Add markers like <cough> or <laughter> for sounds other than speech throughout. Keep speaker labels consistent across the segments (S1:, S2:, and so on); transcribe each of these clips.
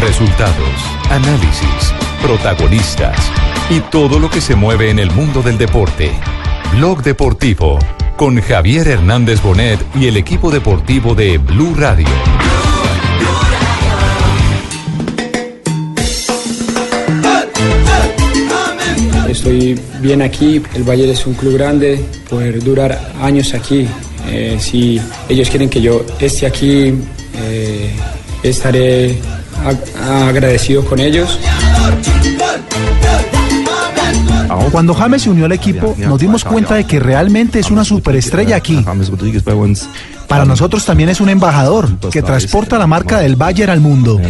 S1: Resultados, análisis, protagonistas y todo lo que se mueve en el mundo del deporte. Blog Deportivo con Javier Hernández Bonet y el equipo deportivo de Blue Radio.
S2: Estoy bien aquí, el Bayern es un club grande, poder durar años aquí. Eh, si ellos quieren que yo esté aquí, eh, estaré ag- agradecido con ellos.
S3: Cuando James se unió al equipo, nos dimos cuenta de que realmente es una superestrella aquí. Para nosotros también es un embajador que transporta la marca del Bayern al mundo.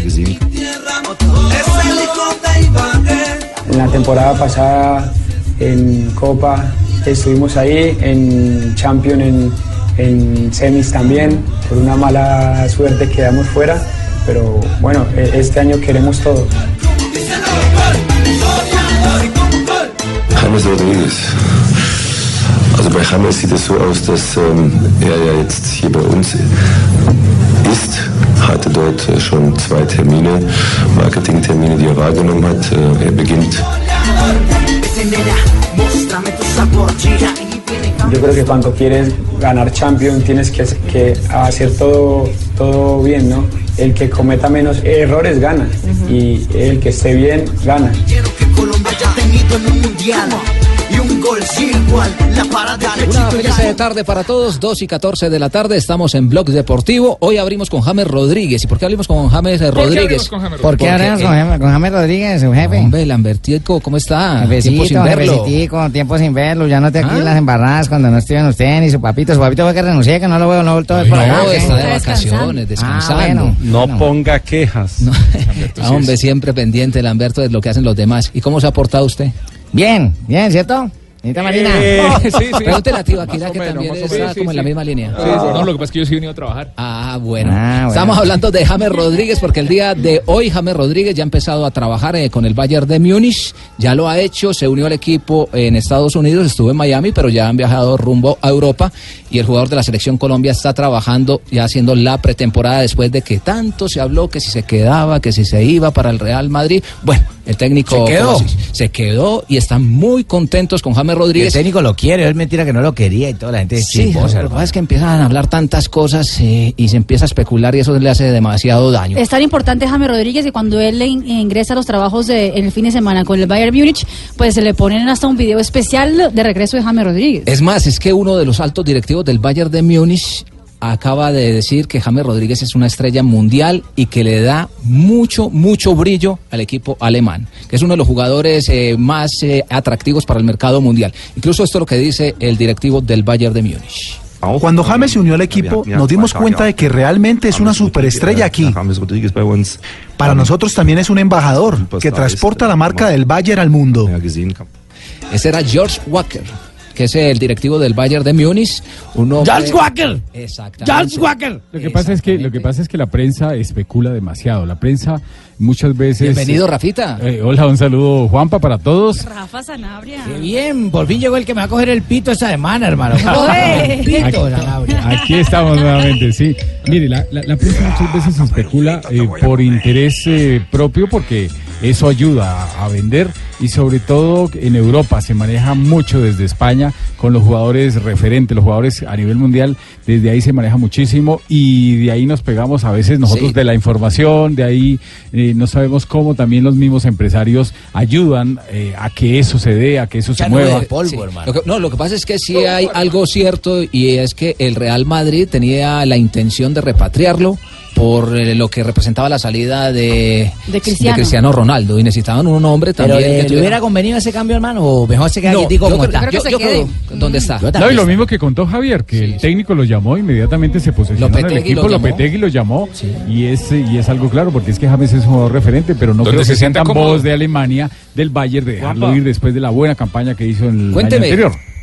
S2: En la temporada pasada en Copa estuvimos ahí, en Champions, en, en semis también. Por una mala suerte quedamos fuera, pero bueno, e- este año queremos todo.
S4: James Rodriguez. Also bei James sieht es so aus, dass ähm, er ja jetzt hier bei uns ist, hatte dort äh, schon zwei Termine, Marketingtermine, die er wahrgenommen hat. Äh, er beginnt
S2: Yo creo que cuando quieres ganar Champions tienes que, que hacer todo, todo bien, ¿no? El que cometa menos errores gana y el que esté bien gana.
S5: Una feliz eh, tarde para todos, 2 y 14 de la tarde, estamos en Blog Deportivo. Hoy abrimos con James Rodríguez. ¿Y por qué abrimos con James Rodríguez?
S6: ¿Por qué hablamos con, James- con James Rodríguez, su jefe?
S5: Hombre, Lambertico, ¿cómo está?
S6: Jefecito,
S5: Tiempo sin verlo.
S6: tiempo sin verlo. Ya no estoy aquí
S5: ¿Ah?
S6: en las embarradas cuando no estoy en usted ni su papito. Su papito fue que renuncié, que no lo veo, no vuelto por acá.
S5: No, está de vacaciones, descansando.
S6: Ah, bueno.
S5: No
S7: ponga quejas.
S5: Ah, hombre, siempre pendiente, Lamberto, de lo que hacen los demás. ¿Y cómo se ha portado usted?
S6: Bien, bien, ¿cierto? Señorita Marina.
S7: Eh,
S5: sí, <laughs> sí. Pregúntele a Tibaquira, que
S7: menos,
S5: también está
S7: menos.
S5: como en la misma línea.
S7: Sí, sí, no, lo que pasa es que yo sí he venido a trabajar.
S5: Ah, bueno.
S6: Ah, bueno.
S5: Estamos hablando de James Rodríguez porque el día de hoy James Rodríguez ya ha empezado a trabajar eh, con el Bayern de Múnich, ya lo ha hecho, se unió al equipo en Estados Unidos, estuvo en Miami, pero ya han viajado rumbo a Europa y el jugador de la selección Colombia está trabajando ya haciendo la pretemporada después de que tanto se habló que si se quedaba, que si se iba para el Real Madrid. Bueno, el técnico
S6: Se quedó.
S5: Se quedó y están muy contentos con James
S6: El
S5: Rodríguez.
S6: técnico lo quiere, es mentira que no lo quería y toda la gente es
S5: Sí,
S6: chismosa,
S5: lo que pasa es que empiezan a hablar tantas cosas eh, y se empieza a especular y eso le hace demasiado daño.
S8: Es tan importante James Rodríguez que cuando él in- ingresa a los trabajos de, en el fin de semana con el Bayern Múnich, pues se le ponen hasta un video especial de regreso de James Rodríguez.
S5: Es más, es que uno de los altos directivos del Bayern de Múnich acaba de decir que James Rodríguez es una estrella mundial y que le da mucho, mucho brillo al equipo alemán, que es uno de los jugadores eh, más eh, atractivos para el mercado mundial. Incluso esto es lo que dice el directivo del Bayern de Múnich.
S3: Cuando James se unió al equipo, nos dimos cuenta de que realmente es una superestrella aquí.
S4: Bei uns
S3: Para nosotros también es un embajador que transporta la marca del Bayern al mundo.
S5: Ese era George Walker, que es el directivo del Bayern de Múnich. Uno
S7: George Walker.
S5: Exactamente.
S7: George Walker. Lo que pasa es que lo que pasa es que la prensa especula demasiado. La prensa muchas veces.
S5: Bienvenido, Rafita.
S7: Eh, hola, un saludo Juanpa para todos.
S8: Rafa Sanabria.
S6: Qué bien, por fin llegó el que me va a coger el pito esta semana, hermano. Pito, Sanabria.
S7: Aquí estamos nuevamente, sí. Mire, la, la- la prensa muchas veces especula eh, por interés eh, propio porque eso ayuda a, a vender y sobre todo en Europa se maneja mucho desde España con los jugadores referentes, los jugadores a nivel mundial, desde ahí se maneja muchísimo y de ahí nos pegamos a veces nosotros
S5: Sí.
S7: de la información, de ahí eh, no sabemos cómo también los mismos empresarios ayudan eh, a que eso se dé, a que eso se
S5: no
S7: mueva.
S5: de polvo, hermano. Lo que- no, lo que pasa es que sí hay algo cierto y es que el Real Madrid tenía la intención de repatriarlo por eh, lo que representaba la salida de,
S8: De Cristiano.
S5: Cristiano Ronaldo y necesitaban un hombre
S6: Pero
S5: también
S6: ¿le,
S5: que
S6: le
S5: tuviera-
S6: hubiera convenido ese cambio, hermano? ¿O mejor se queda
S5: No,
S6: quietico
S5: yo
S6: como
S5: creo-
S6: está?
S5: yo- yo creo- ¿Dónde está?
S6: Yo
S7: No, y lo mismo que contó Javier, que el técnico lo llamó, inmediatamente se posesionó en el
S5: lo
S7: equipo,
S5: llamó.
S7: Lopetegui lo llamó, y, es, y es algo claro, porque es que James es un jugador referente, pero no creo que
S9: se
S7: sean
S9: sienta
S7: tan
S9: cómodo.
S7: voz de Alemania, del Bayern, de dejarlo ir después de la buena campaña que hizo en el
S6: Cuénteme.
S7: año anterior.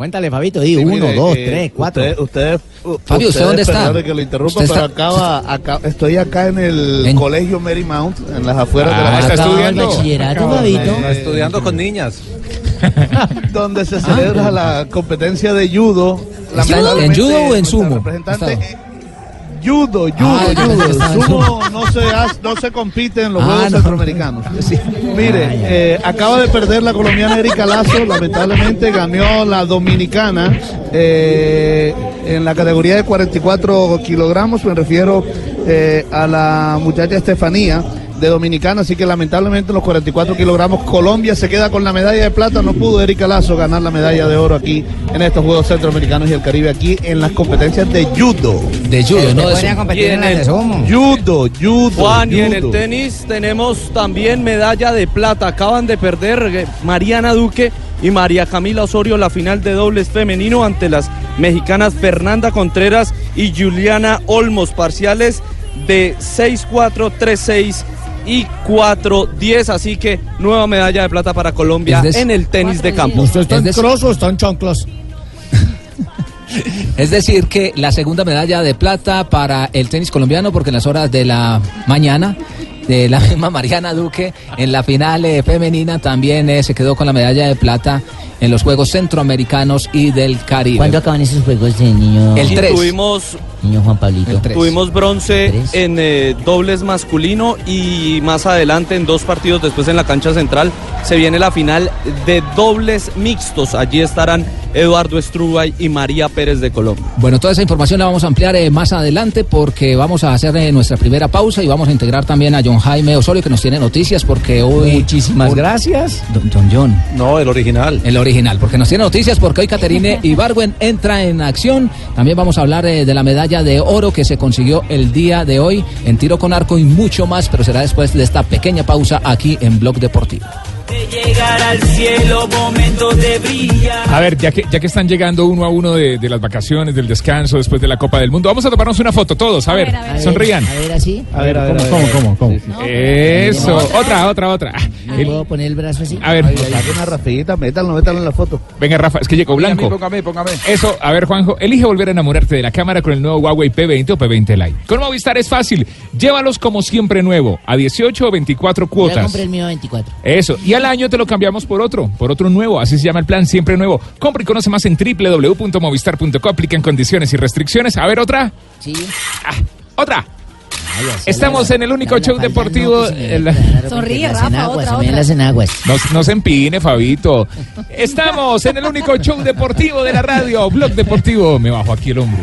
S6: Cuéntale, Fabito, di
S10: Sí,
S6: uno,
S10: mire,
S6: dos,
S10: eh,
S6: tres, cuatro.
S10: Usted, usted,
S6: Fabio, ¿usted dónde está?
S10: que lo interrumpa, pero
S6: está-
S10: acaba, acá, estoy acá en el colegio Marymount, en las afueras de la
S6: Ah, está estudiando. el bachillerato,
S10: Acaba,
S6: Fabito.
S10: eh,
S11: Estudiando con niñas. <laughs>
S10: donde se celebra la competencia de judo.
S5: ¿En judo?
S10: Lamentablemente,
S5: ¿En judo o en sumo?
S10: representante. Judo, judo,
S5: Ah, estaba
S10: judo.
S5: en
S10: Sumo no se, no se compite en los
S5: Ah,
S10: Juegos
S5: no.
S10: Centroamericanos. <laughs> Mire, eh, acaba de perder la colombiana Erika Lazo, lamentablemente ganó la dominicana eh, en la categoría de 44 kilogramos, me refiero eh, a la muchacha Estefanía de Dominicana, así que lamentablemente en los 44 kilogramos Colombia se queda con la medalla de plata, no pudo Erika Lazo ganar la medalla de oro aquí en estos Juegos Centroamericanos y el Caribe, aquí en las competencias de judo.
S5: De judo,
S6: no de competir en de sumo.
S10: Judo, judo.
S11: Juan, y en el tenis tenemos también medalla de plata. Acaban de perder eh, Mariana Duque y María Camila Osorio la final de dobles femenino ante las mexicanas Fernanda Contreras y Juliana Olmos. Parciales de 6-4, 3-6 y 4-10. Así que nueva medalla de plata para Colombia en el tenis de campo.
S5: ¿Usted está en Es cross
S6: o están chanclas? <laughs>
S5: Es decir, que la segunda medalla de plata para el tenis colombiano, porque en las horas de la mañana, de la <laughs> misma Mariana Duque, en la final eh, femenina también eh, se quedó con la medalla de plata en los Juegos Centroamericanos y del Caribe.
S6: ¿Cuándo acaban esos juegos de niño?
S5: El
S11: Y
S5: tres.
S11: tuvimos
S6: Niño Juan Pablito.
S11: Tuvimos bronce en eh, dobles masculino y más adelante en dos partidos después en la cancha central se viene la final de dobles mixtos. Allí estarán Eduardo Estrubay y María Pérez de Colombia.
S5: Bueno, toda esa información la vamos a ampliar eh, más adelante porque vamos a hacer eh, nuestra primera pausa y vamos a integrar también a John Jaime Osorio que nos tiene noticias porque hoy...
S6: Muchísimas gracias.
S5: Don, don John.
S11: No, el original.
S5: El original, porque nos tiene noticias porque hoy Caterine <laughs> Ibargüen entra en acción. También vamos a hablar eh, de la medalla de oro que se consiguió el día de hoy en tiro con arco y mucho más, pero será después de esta pequeña pausa aquí en Blog Deportivo.
S12: Llegar al cielo, momento de brillar.
S9: A ver, ya que, ya que están llegando uno a uno de, de las vacaciones, del descanso, después de la Copa del Mundo, vamos a tomarnos una foto todos, a ver, sonrían.
S6: A ver, así.
S7: A ver, ¿cómo, cómo, cómo, cómo?
S9: Eso, otra, otra, otra.
S6: ¿Me puedo poner el brazo así?
S9: A ver.
S10: Haga una rafita, métalo, métalo en la foto.
S9: Venga, Rafa, es que llegó blanco.
S11: Póngame, póngame.
S9: Eso, a ver, Juanjo, elige volver a enamorarte de la cámara con el nuevo Huawei P20 o P20 Lite. Con Movistar es fácil. Llévalos como siempre nuevo, a 18 o 24
S6: Ya
S9: cuotas.
S6: compré el mío 24.
S9: Eso, y al año te lo cambiamos por otro, por otro nuevo, así se llama el plan, siempre nuevo. Compra y conoce más en www.movistar.co, aplican condiciones y restricciones. A ver, otra.
S6: Sí.
S9: Ah, otra. Estamos en el único show deportivo. el-
S8: Sonríe,
S6: las
S8: Rafa,
S6: enaguas,
S8: otra,
S6: se me
S8: otra.
S6: dan las enaguas.
S9: No, no se empine, Fabito. Estamos en el único show deportivo de la radio, Blog Deportivo. Me bajo aquí el hombro.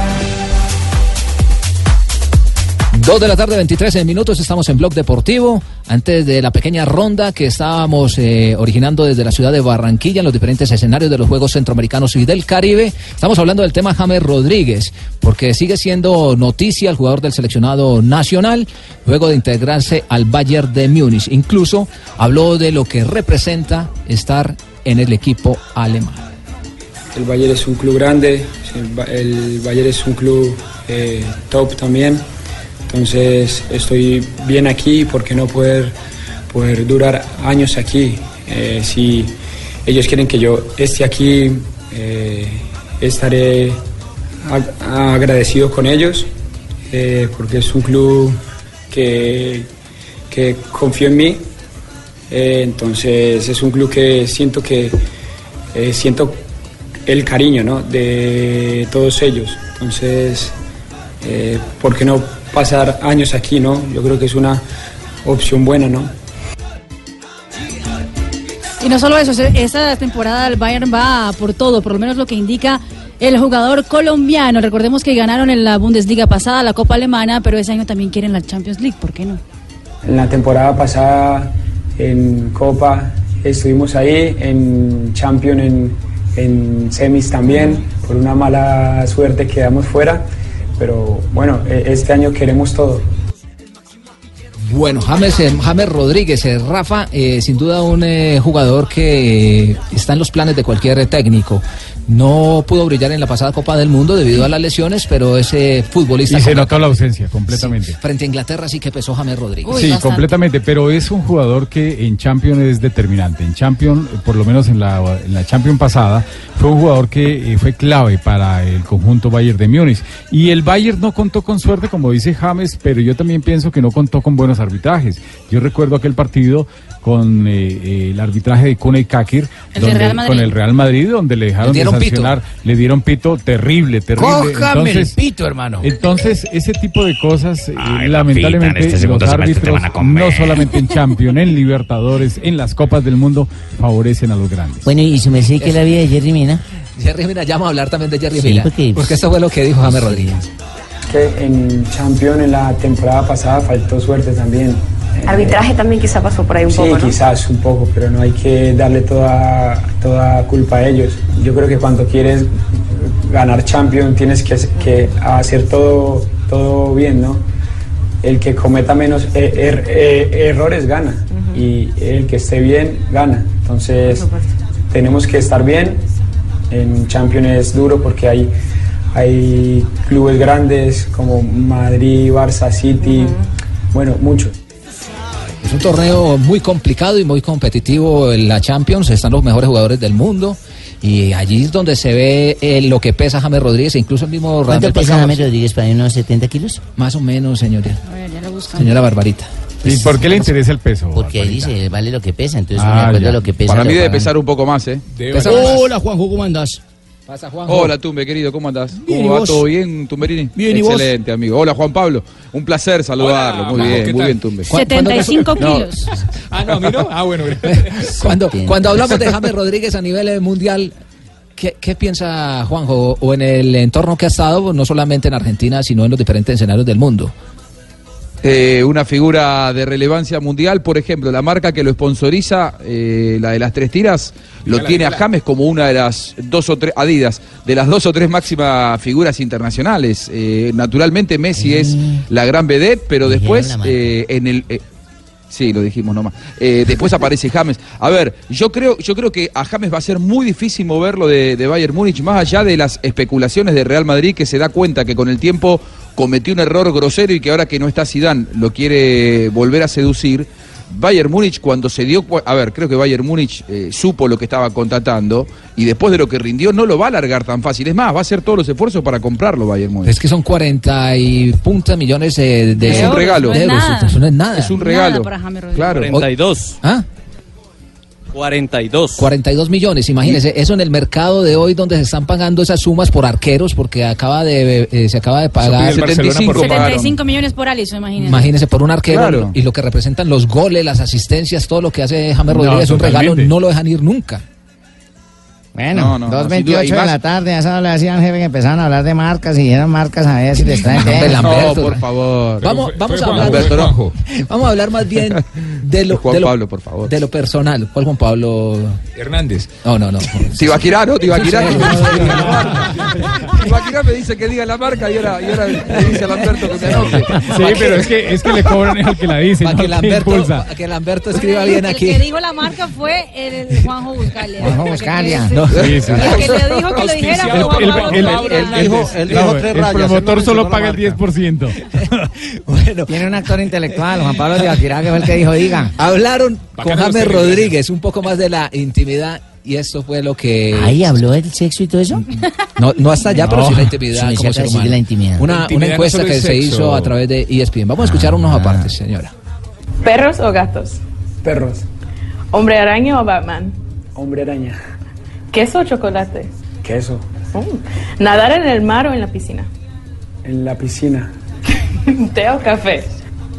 S5: Dos de la tarde, 23 minutos, estamos en Blog Deportivo. Antes de la pequeña ronda que estábamos eh, originando desde la ciudad de Barranquilla en los diferentes escenarios de los Juegos Centroamericanos y del Caribe, estamos hablando del tema James Rodríguez, porque sigue siendo noticia el jugador del seleccionado nacional luego de integrarse al Bayern de Múnich. Incluso habló de lo que representa estar en el equipo alemán.
S2: El Bayern es un club grande, el, Ba- el Bayern es un club eh, top también. Entonces estoy bien aquí porque no poder, poder durar años aquí. Eh, si ellos quieren que yo esté aquí, eh, estaré ag- agradecido con ellos eh, porque es un club que, que confío en mí. Entonces es un club que siento que siento el cariño ¿no? de todos ellos. Entonces, ¿por qué no pasar años aquí? ¿no? Yo creo que es una opción buena, ¿no?
S8: Y no solo eso, esta temporada el Bayern va por todo, por lo menos lo que indica el jugador colombiano. Recordemos que ganaron en la Bundesliga pasada, la Copa Alemana, pero ese año también quieren la Champions League, ¿por qué no?
S2: En la temporada pasada en Copa estuvimos ahí, en Champions en, en semis también, por una mala suerte quedamos fuera, pero bueno, e- este año queremos todo.
S5: Bueno, James, eh, James Rodríguez, eh, Rafa, eh, sin duda un eh, jugador que eh, está en los planes de cualquier técnico. No pudo brillar en la pasada Copa del Mundo debido a las lesiones, pero ese futbolista
S7: Y se notó la ausencia completamente.
S5: frente a Inglaterra sí que pesó James Rodríguez.
S7: sí, completamente, pero es un jugador que en Champions es determinante. En Champions, por lo menos en la, en la Champions pasada, fue un jugador que eh, fue clave para el conjunto Bayern de Múnich. Y el Bayern no contó con suerte, como dice James, pero yo también pienso que no contó con buenos arbitrajes. Yo recuerdo aquel partido con eh, eh, el arbitraje de Kune Kakir, con el Real Madrid, donde le dejaron
S5: Le dieron
S7: de
S5: pito.
S7: sancionar, le dieron pito terrible, terrible.
S6: Cójame el pito, hermano.
S7: Entonces, ese tipo de cosas, eh,
S6: Ay,
S7: lamentablemente,
S6: este
S7: los árbitros, no solamente en Champions, en Libertadores, en las Copas del Mundo, favorecen a los grandes.
S6: Bueno, y su merced, ¿qué es la vida de Jerry Mina?
S5: Jerry Mina, ya vamos a hablar también de Jerry
S6: Sí,
S5: Mina,
S6: porque-
S5: porque esto fue lo que dijo James Rodríguez.
S2: Que en Champions en la temporada pasada faltó suerte también.
S13: Arbitraje también quizá pasó por ahí un
S2: sí,
S13: poco, ¿no?
S2: quizás un poco, pero no hay que darle toda, toda culpa a ellos. Yo creo que cuando quieres ganar Champions tienes que, que hacer todo, todo bien, ¿no? El que cometa menos eh, er- eh, errores gana y el que esté bien gana. Entonces tenemos que estar bien. En Champions es duro porque hay, hay clubes grandes como Madrid, Barça, City, bueno, muchos.
S5: Es un torneo muy complicado y muy competitivo en la Champions. Están los mejores jugadores del mundo. Y allí es donde se ve eh, lo que pesa James Rodríguez e incluso el mismo
S6: ¿Cuánto
S5: Radamel
S6: pesa. James Rodríguez para unos 70 kilos?
S5: Más o menos, señora.
S8: A ver, ya lo buscamos.
S5: Señora Barbarita.
S7: ¿Y por qué le interesa el peso?
S6: Porque ahí dice, vale lo que pesa, entonces
S7: Ah,
S6: de acuerdo
S7: ya.
S6: lo que pesa.
S14: Para mí debe
S6: pagan.
S14: pesar un poco más, ¿eh?
S6: Hola, Juanjo, ¿cómo andás?
S5: Pasa.
S14: Hola, Tumbe, querido, ¿cómo andás?
S6: Bien, ¿y
S14: ¿Cómo va
S6: vos?
S14: todo bien, Tumberini?
S6: Bien, ¿y vos?
S14: Excelente, amigo. Hola, Juan Pablo. Un placer saludarlo. muy bien,
S9: ¿qué
S14: muy bien, Tumbe.
S8: 75
S14: No.
S8: kilos. <laughs>
S9: Ah, no, a mí no. Ah, bueno. <laughs>
S5: Cuando, cuando hablamos de James Rodríguez a nivel eh, mundial, ¿qué, qué piensa Juanjo? O en el entorno que ha estado, no solamente en Argentina, sino en los diferentes escenarios del mundo.
S14: Eh, una figura de relevancia mundial, por ejemplo, la marca que lo sponsoriza, eh, la de las tres tiras, lo tiene a. James como una de las dos o tres, Adidas, de las dos o tres máximas figuras internacionales. Eh, naturalmente Messi es la gran vedette, pero después eh, en el... Sí, lo dijimos nomás. Eh, después aparece James. A ver, yo creo, yo creo que a James va a ser muy difícil moverlo de, de Bayern Múnich, más allá de las especulaciones de Real Madrid, que se da cuenta que con el tiempo cometió un error grosero y que ahora que no está Zidane lo quiere volver a seducir. Bayern Múnich cuando se dio, cu- a ver, creo que Bayern Múnich eh, supo lo que estaba contratando y después de lo que rindió no lo va a largar tan fácil. Es más, va a hacer todos los esfuerzos para comprarlo Bayern Múnich.
S5: Es que son 40 y punta millones eh, de
S14: Es un regalo.
S5: de
S14: No es
S5: euros.
S14: nada.
S5: Eso no es nada.
S14: Es un regalo.
S8: Nada para James.
S14: Claro.
S11: 42.
S5: ¿Ah?
S11: 42.
S5: 42 millones, imagínese, eso en el mercado de hoy donde se están pagando esas sumas por arqueros porque acaba de eh, se acaba de pagar
S9: pide el Barcelona
S14: 75
S9: por-
S14: pagaron.
S8: 75 millones por Alisson, imagínese.
S5: Imagínese por un arquero
S14: Claro.
S5: y lo que representan los goles, las asistencias, todo lo que hace James
S7: No,
S5: Rodríguez es un regalo, no lo dejan ir nunca.
S6: Bueno,
S14: No, no, no, sin duda,
S6: 2.28
S14: y
S6: de la tarde, a esa hora le decían al jefe que empezaban a hablar de marcas y eran marcas a ver si les traen <laughs>
S14: No,
S5: Lamberto.
S14: por favor.
S5: Vamos, vamos a hablar, <laughs> vamos a hablar más bien de lo, <laughs>
S14: Juan
S5: de lo-
S14: Pablo, por favor.
S5: de lo personal. ¿Cuál Juan Pablo?
S9: Hernández.
S5: No, no, no.
S14: Tibaquirá, ¿no? Tibaquirá. Tibaquirá me dice que diga la marca y ahora, y ahora le dice a Lamberto que me anote.
S7: Sí, pero es que, es que le cobran al que la dice,
S5: Para
S7: no
S5: que, Lamberto, para que Lamberto escriba bien
S8: El
S5: aquí.
S8: que dijo la marca fue el Juanjo Buscalia.
S6: Juanjo Buscalia.
S5: No.
S7: Sí, sí.
S8: El que le dijo que lo dijera fue
S7: El,
S8: Juan
S7: el-
S8: Pablo
S7: el- el-
S11: dijo- él dijo tres
S7: el
S11: rayas, no
S7: promotor solo paga el 10%. <laughs>
S5: Bueno,
S6: Tiene un actor intelectual, Juan Pablo Tibaquirá, que fue el que dijo, diga.
S5: hablaron con James Rodríguez un poco más de la intimidad y esto fue lo que
S6: Ahí habló del sexo y todo eso.
S5: no, no hasta allá, <laughs> pero sí la
S6: Sí,
S5: intimidad
S6: me
S5: como ser
S6: sí,
S5: humano.
S6: la intimidad.
S5: Una,
S9: La
S5: una
S9: intimidad
S5: encuesta que se hizo a través de ESPN. Vamos a escuchar unos apartes, señora.
S13: ¿Perros o gatos?
S2: Perros,
S13: ¿Hombre araña o Batman?
S2: hombre araña,
S13: ¿Queso o chocolate?
S2: queso,
S13: Mm. ¿Nadar en el mar o en la piscina?
S2: en la piscina, <laughs>
S13: ¿Té o café?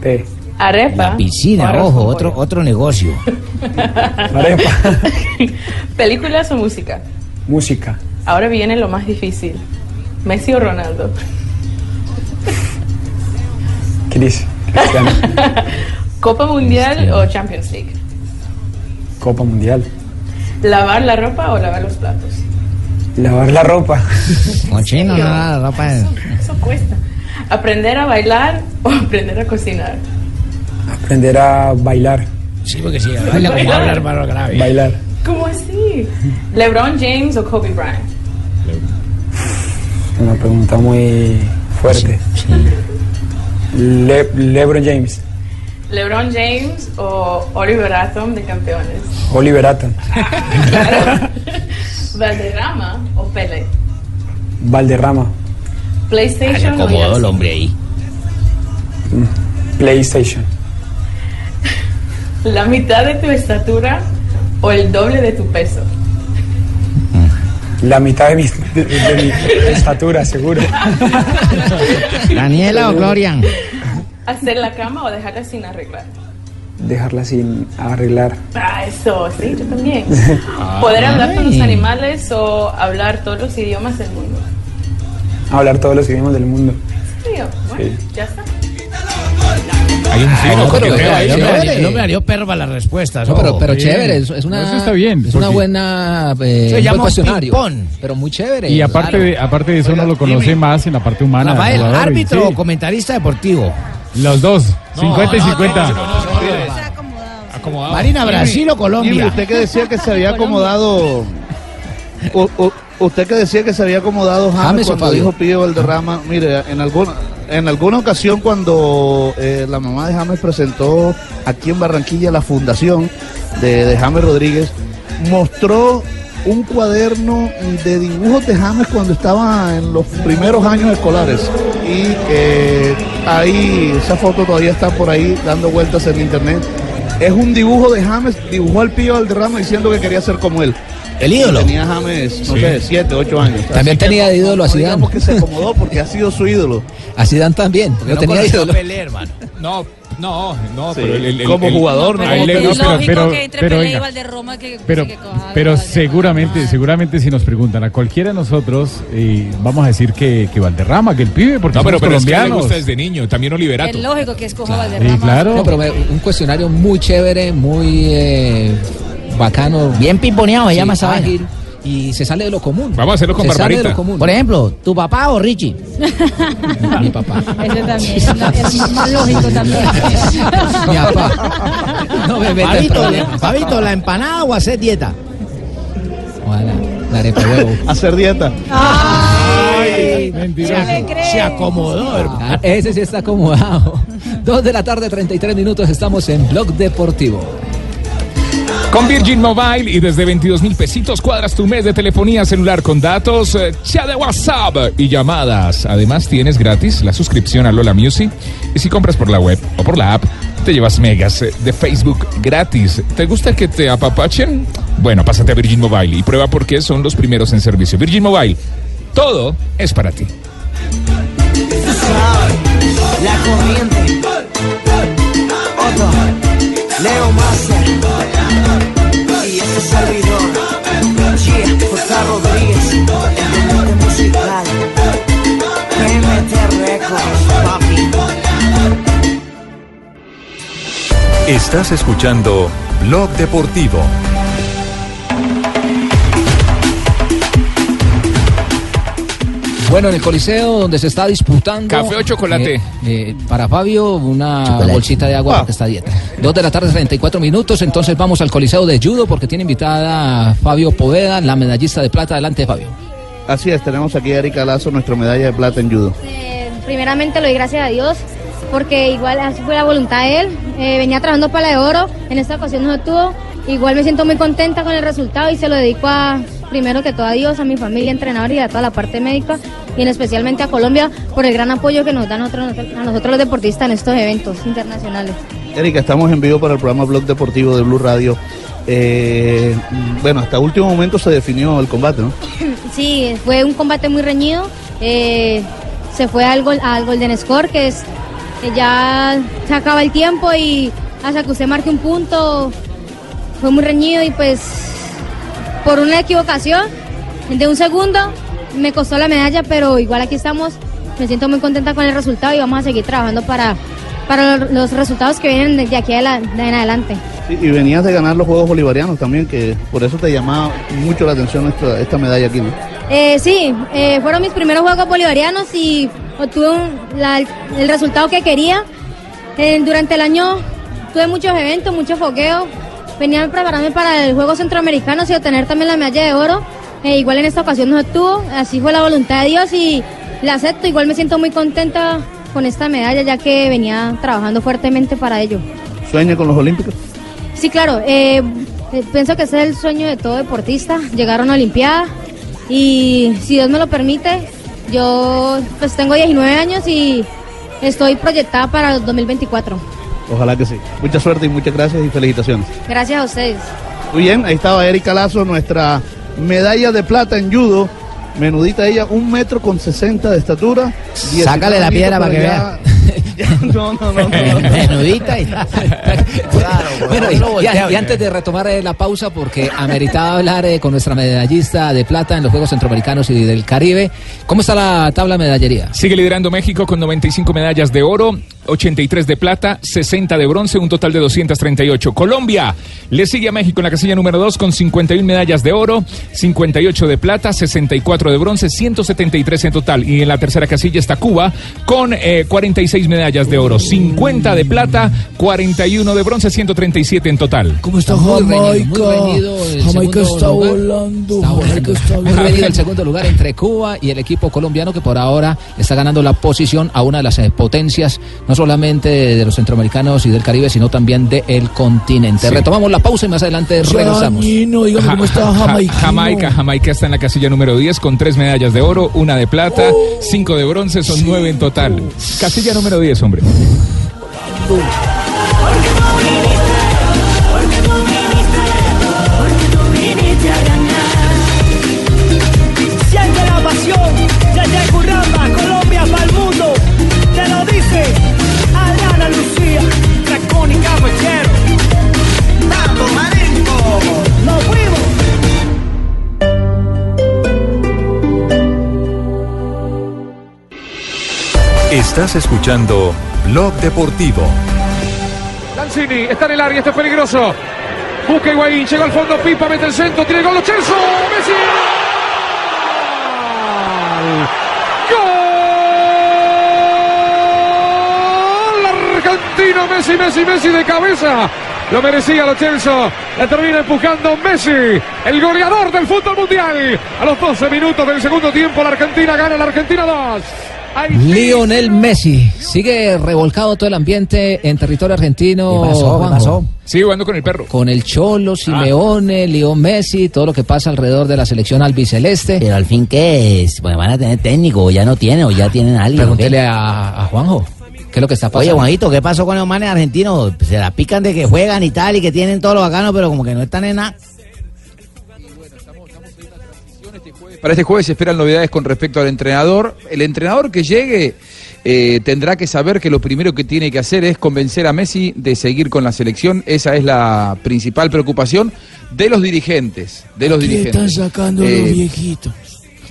S2: té,
S13: ¿Arepa?
S6: La piscina,
S13: arroz
S6: ojo, otro,
S13: pollo?
S6: otro negocio. <laughs>
S2: arepa, <laughs>
S13: ¿Películas o música?
S2: música,
S13: Ahora viene lo más difícil. Messi o Ronaldo.
S2: Cris, Cristiano, <laughs>
S13: Copa Mundial o Champions League.
S2: Copa Mundial.
S13: Lavar la ropa o lavar los platos.
S2: Lavar la ropa.
S6: Cochino, no, la ropa. es-
S13: Eso cuesta. Aprender a bailar o aprender a cocinar.
S2: Aprender a bailar.
S6: Sí, porque sí, baila como habla, hermano grave.
S2: Bailar.
S13: ¿Cómo así? LeBron James o Kobe Bryant.
S2: Una pregunta muy fuerte. Le- LeBron James.
S13: LeBron James o Oliver Atom de campeones.
S2: Oliver Atom. <laughs>
S13: Valderrama o Pele.
S2: Valderrama.
S13: PlayStation o Yahtzee?
S6: hombre ahí.
S2: PlayStation.
S13: La mitad de tu estatura o el doble de tu peso.
S2: La mitad de mi, de- de mi estatura, seguro. <laughs>
S6: Daniela o Gloria.
S13: Hacer la cama o dejarla sin arreglar.
S2: Dejarla sin arreglar.
S13: Ah, eso, sí, yo también. <laughs> Poder hablar con los animales o hablar todos los idiomas del mundo.
S2: Hablar todos los idiomas del mundo.
S13: ¿En serio? Bueno,
S2: Sí.
S13: ya está.
S9: Hay un
S5: no, hombre
S6: haría perva las respuestas.
S5: No, pero, pero chévere, es, es una,
S7: Eso está bien,
S5: es una buena eh,
S6: Se
S5: un
S6: llama
S5: cuestionario, pero muy chévere.
S7: Y aparte
S5: claro.
S7: de, aparte de eso uno lo conoce más en la parte humana.
S6: Rafael, árbitro
S7: sí,
S6: o comentarista deportivo.
S7: Los dos, 50 y 50.
S9: Acomodado.
S6: Marina, Brasil o
S10: Jimmy,
S6: Colombia.
S10: usted que decía que se había acomodado. Usted que decía que se había acomodado James,
S5: James
S10: cuando dijo Pío Valderrama. Mire, en alguna, en alguna ocasión cuando eh, la mamá de James presentó aquí en Barranquilla la fundación de, de James Rodríguez, mostró un cuaderno de dibujos de James cuando estaba en los primeros años escolares. Y eh, ahí, esa foto todavía está por ahí dando vueltas en internet. Es un dibujo de James, dibujó al Pío Valderrama diciendo que quería ser como él.
S6: El ídolo.
S10: Y Tenía James, no
S9: Sí.
S10: sé, siete, ocho años.
S5: También
S10: Así
S5: tenía de
S10: no-
S5: ídolo a
S10: no
S5: Zidane.
S10: digamos que se acomodó porque ha sido su ídolo.
S5: Así dan también, porque no, tenía
S6: conoció a
S5: ídolo.
S6: Pelé, hermano.
S9: No, no, no,
S10: Sí,
S9: pero el, el- el-
S10: como
S9: el-
S10: jugador, no
S9: a
S10: como
S7: No,
S9: no,
S7: pero- pero-
S8: que entre
S7: pero
S8: y
S7: venga.
S8: Que,
S7: Pero,
S8: que
S7: pero seguramente, seguramente si nos preguntan a cualquiera de nosotros, eh, vamos a decir que, que Valderrama, que el pibe, porque
S9: No, pero,
S7: somos
S9: pero es que a le
S7: colombianos.
S9: gusta desde niño. También Oliverato.
S8: Es lógico que escoja
S7: Sí,
S8: Valderrama.
S7: claro.
S5: No, pero me- un cuestionario muy chévere, muy eh, bacano.
S6: Bien piponeado, se
S5: sí,
S6: llama esa
S5: ágil, y se sale de lo común.
S9: Vamos a hacerlo con
S5: se sale de lo común.
S6: Por ejemplo, ¿tu papá o Richie? <laughs>
S5: mi papá.
S8: Ese también es, más lógico también. <laughs>
S5: mi papá. No me
S6: Fabito. Fabito, ¿la empanada o hacer dieta?
S5: Ojalá, la arepa huevo. <laughs>
S10: Hacer dieta.
S6: Ay,
S7: Mentiroso.
S6: se acomodó, hermano.
S5: Ah, ese sí está acomodado. Dos de la tarde, 33 minutos, estamos en Blog Deportivo.
S9: Con Virgin Mobile y desde 22 mil pesitos cuadras tu mes de telefonía celular con datos, eh, chat de WhatsApp y llamadas. Además tienes gratis la suscripción a Lola Music y si compras por la web o por la app te llevas megas eh, de Facebook gratis. ¿Te gusta que te apapachen? Bueno, pásate a Virgin Mobile y prueba por qué son los primeros en servicio. Virgin Mobile, todo es para ti.
S12: La corriente. Servidor. Rodríguez. El musical. PMT Records, papi.
S1: Estás escuchando Blog Deportivo.
S5: Bueno, en el Coliseo donde se está disputando.
S9: ¿Café o chocolate?
S5: eh, eh, para Fabio, una
S6: Chocolate.
S5: bolsita de agua
S10: Ah.
S5: porque está a dieta. Dos de la tarde, 34 minutos. Entonces vamos al Coliseo de Judo porque tiene invitada a Fabio Poveda, la medallista de plata. Adelante, Fabio.
S10: Así es, tenemos aquí a Erika Lazo, nuestra medalla de plata en judo.
S15: Eh, primeramente le doy gracias a Dios porque igual así fue la voluntad de él. Eh, venía trabajando para la de oro, en esta ocasión no se tuvo. Igual me siento muy contenta con el resultado y se lo dedico a, primero que todo a Dios, a mi familia, entrenador y a toda la parte médica y en especialmente a Colombia por el gran apoyo que nos dan a nosotros, a nosotros los deportistas en estos eventos internacionales.
S10: Erika, estamos en vivo para el programa Blog Deportivo de Blue Radio. Eh, bueno, hasta último momento se definió el combate, ¿no? <laughs>
S15: Sí, fue un combate muy reñido. eh, se fue al, gol, al Golden Score, que es que ya se acaba el tiempo y hasta que usted marque un punto fue muy reñido y pues por una equivocación de un segundo. Me costó la medalla, pero igual aquí estamos. Me siento muy contenta con el resultado y vamos a seguir trabajando para, para los resultados que vienen de aquí de, la- de en adelante.
S10: Sí, y venías de ganar los Juegos Bolivarianos también, que por eso te llamaba mucho la atención esta, esta medalla aquí, ¿no?
S15: Eh, sí, eh, fueron mis primeros Juegos Bolivarianos y obtuve un- la- el resultado que quería. Eh, durante el año tuve muchos eventos, muchos fogueos. Venía a prepararme para el Juego Centroamericano y obtener también la medalla de oro. Eh, igual en esta ocasión no obtuvo, así fue la voluntad de Dios y la acepto. Igual me siento muy contenta con esta medalla ya que venía trabajando fuertemente para ello.
S10: ¿Sueña con los Olímpicos?
S15: Sí, claro. eh, eh, pienso que ese es el sueño de todo deportista, llegar a una Olimpiada. Y si Dios me lo permite, yo pues tengo 19 años y estoy proyectada para el 2024.
S10: Ojalá que sí. Mucha suerte y muchas gracias y felicitaciones.
S15: Gracias a ustedes.
S10: Muy bien, ahí estaba Erika Lazo, nuestra medalla de plata en judo. Menudita ella, un metro con 60 de estatura. 19
S6: Sácale la piedra para que <laughs>
S10: ya- no, no, no, no.
S6: Menudita y <laughs>
S5: Bueno, y, y- y antes de retomar eh, la pausa, porque ameritaba hablar eh, con nuestra medallista de plata en los Juegos Centroamericanos y del Caribe, ¿cómo está la tabla medallería?
S9: Sigue liderando México con 95 medallas de oro, 83 de plata, 60 de bronce, un total de 238. Colombia le sigue a México en la casilla número 2 con 51 medallas de oro, 58 de plata, 64 de bronce, 173 en total. Y en la tercera casilla está Cuba con eh, 46 medallas de oro, 50 de plata, 41 de bronce, 137 en total.
S16: ¿Cómo está Jamaica? Jamaica
S5: segundo
S16: está
S5: lugar.
S16: volando. Jamaica está volando.
S5: el segundo lugar entre Cuba y el equipo colombiano que por ahora está ganando la posición a una de las eh, potencias, no solamente de los centroamericanos y del Caribe, sino también del continente.
S9: Sí.
S5: Retomamos la pausa y más adelante regresamos.
S16: Dígame cómo está
S9: Ja-
S16: Jamaica.
S9: Jamaica, Jamaica está en la casilla número 10 con tres medallas de oro, una de plata, cinco de bronce, son nueve en total. Casilla número 10, hombre.
S1: Estás escuchando Blog Deportivo.
S17: Lanzini está en el área, este es peligroso. Busca Higuaín, llegó al fondo, Pipa, mete el centro, tiene gol, Chelso, Messi. ¡Gol! Argentino, Messi, Messi, Messi de cabeza. Lo merecía lo Chelsea. La termina empujando Messi, el goleador del fútbol mundial. A los 12 minutos del segundo tiempo, la Argentina gana, la Argentina 2.
S5: Lionel Messi sigue revolcado todo el ambiente en territorio argentino.
S6: ¿Qué pasó? ¿Qué
S5: Juanjo.
S6: pasó?
S9: Sigue jugando con el perro.
S5: Con el Cholo, Simeone, Leo Messi, todo lo que pasa alrededor de la selección albiceleste.
S6: Pero al fin, ¿qué es? Bueno, van a tener técnico, o ya no tienen, o ya tienen a alguien.
S5: Pregúntele a, a Juanjo. ¿Qué es lo que está pasando?
S6: Oye, Juanito, ¿qué pasó con los manes argentinos? Se la pican de que juegan y tal, y que tienen todo lo bacano, pero como que no están en nada.
S14: Para este jueves se esperan novedades con respecto al entrenador. El entrenador que llegue eh, tendrá que saber que lo primero que tiene que hacer es convencer a Messi de seguir con la selección. Esa es la principal preocupación de los dirigentes. De los
S16: ¿Qué
S14: dirigentes.
S16: están sacando
S14: Eh,
S16: los viejitos?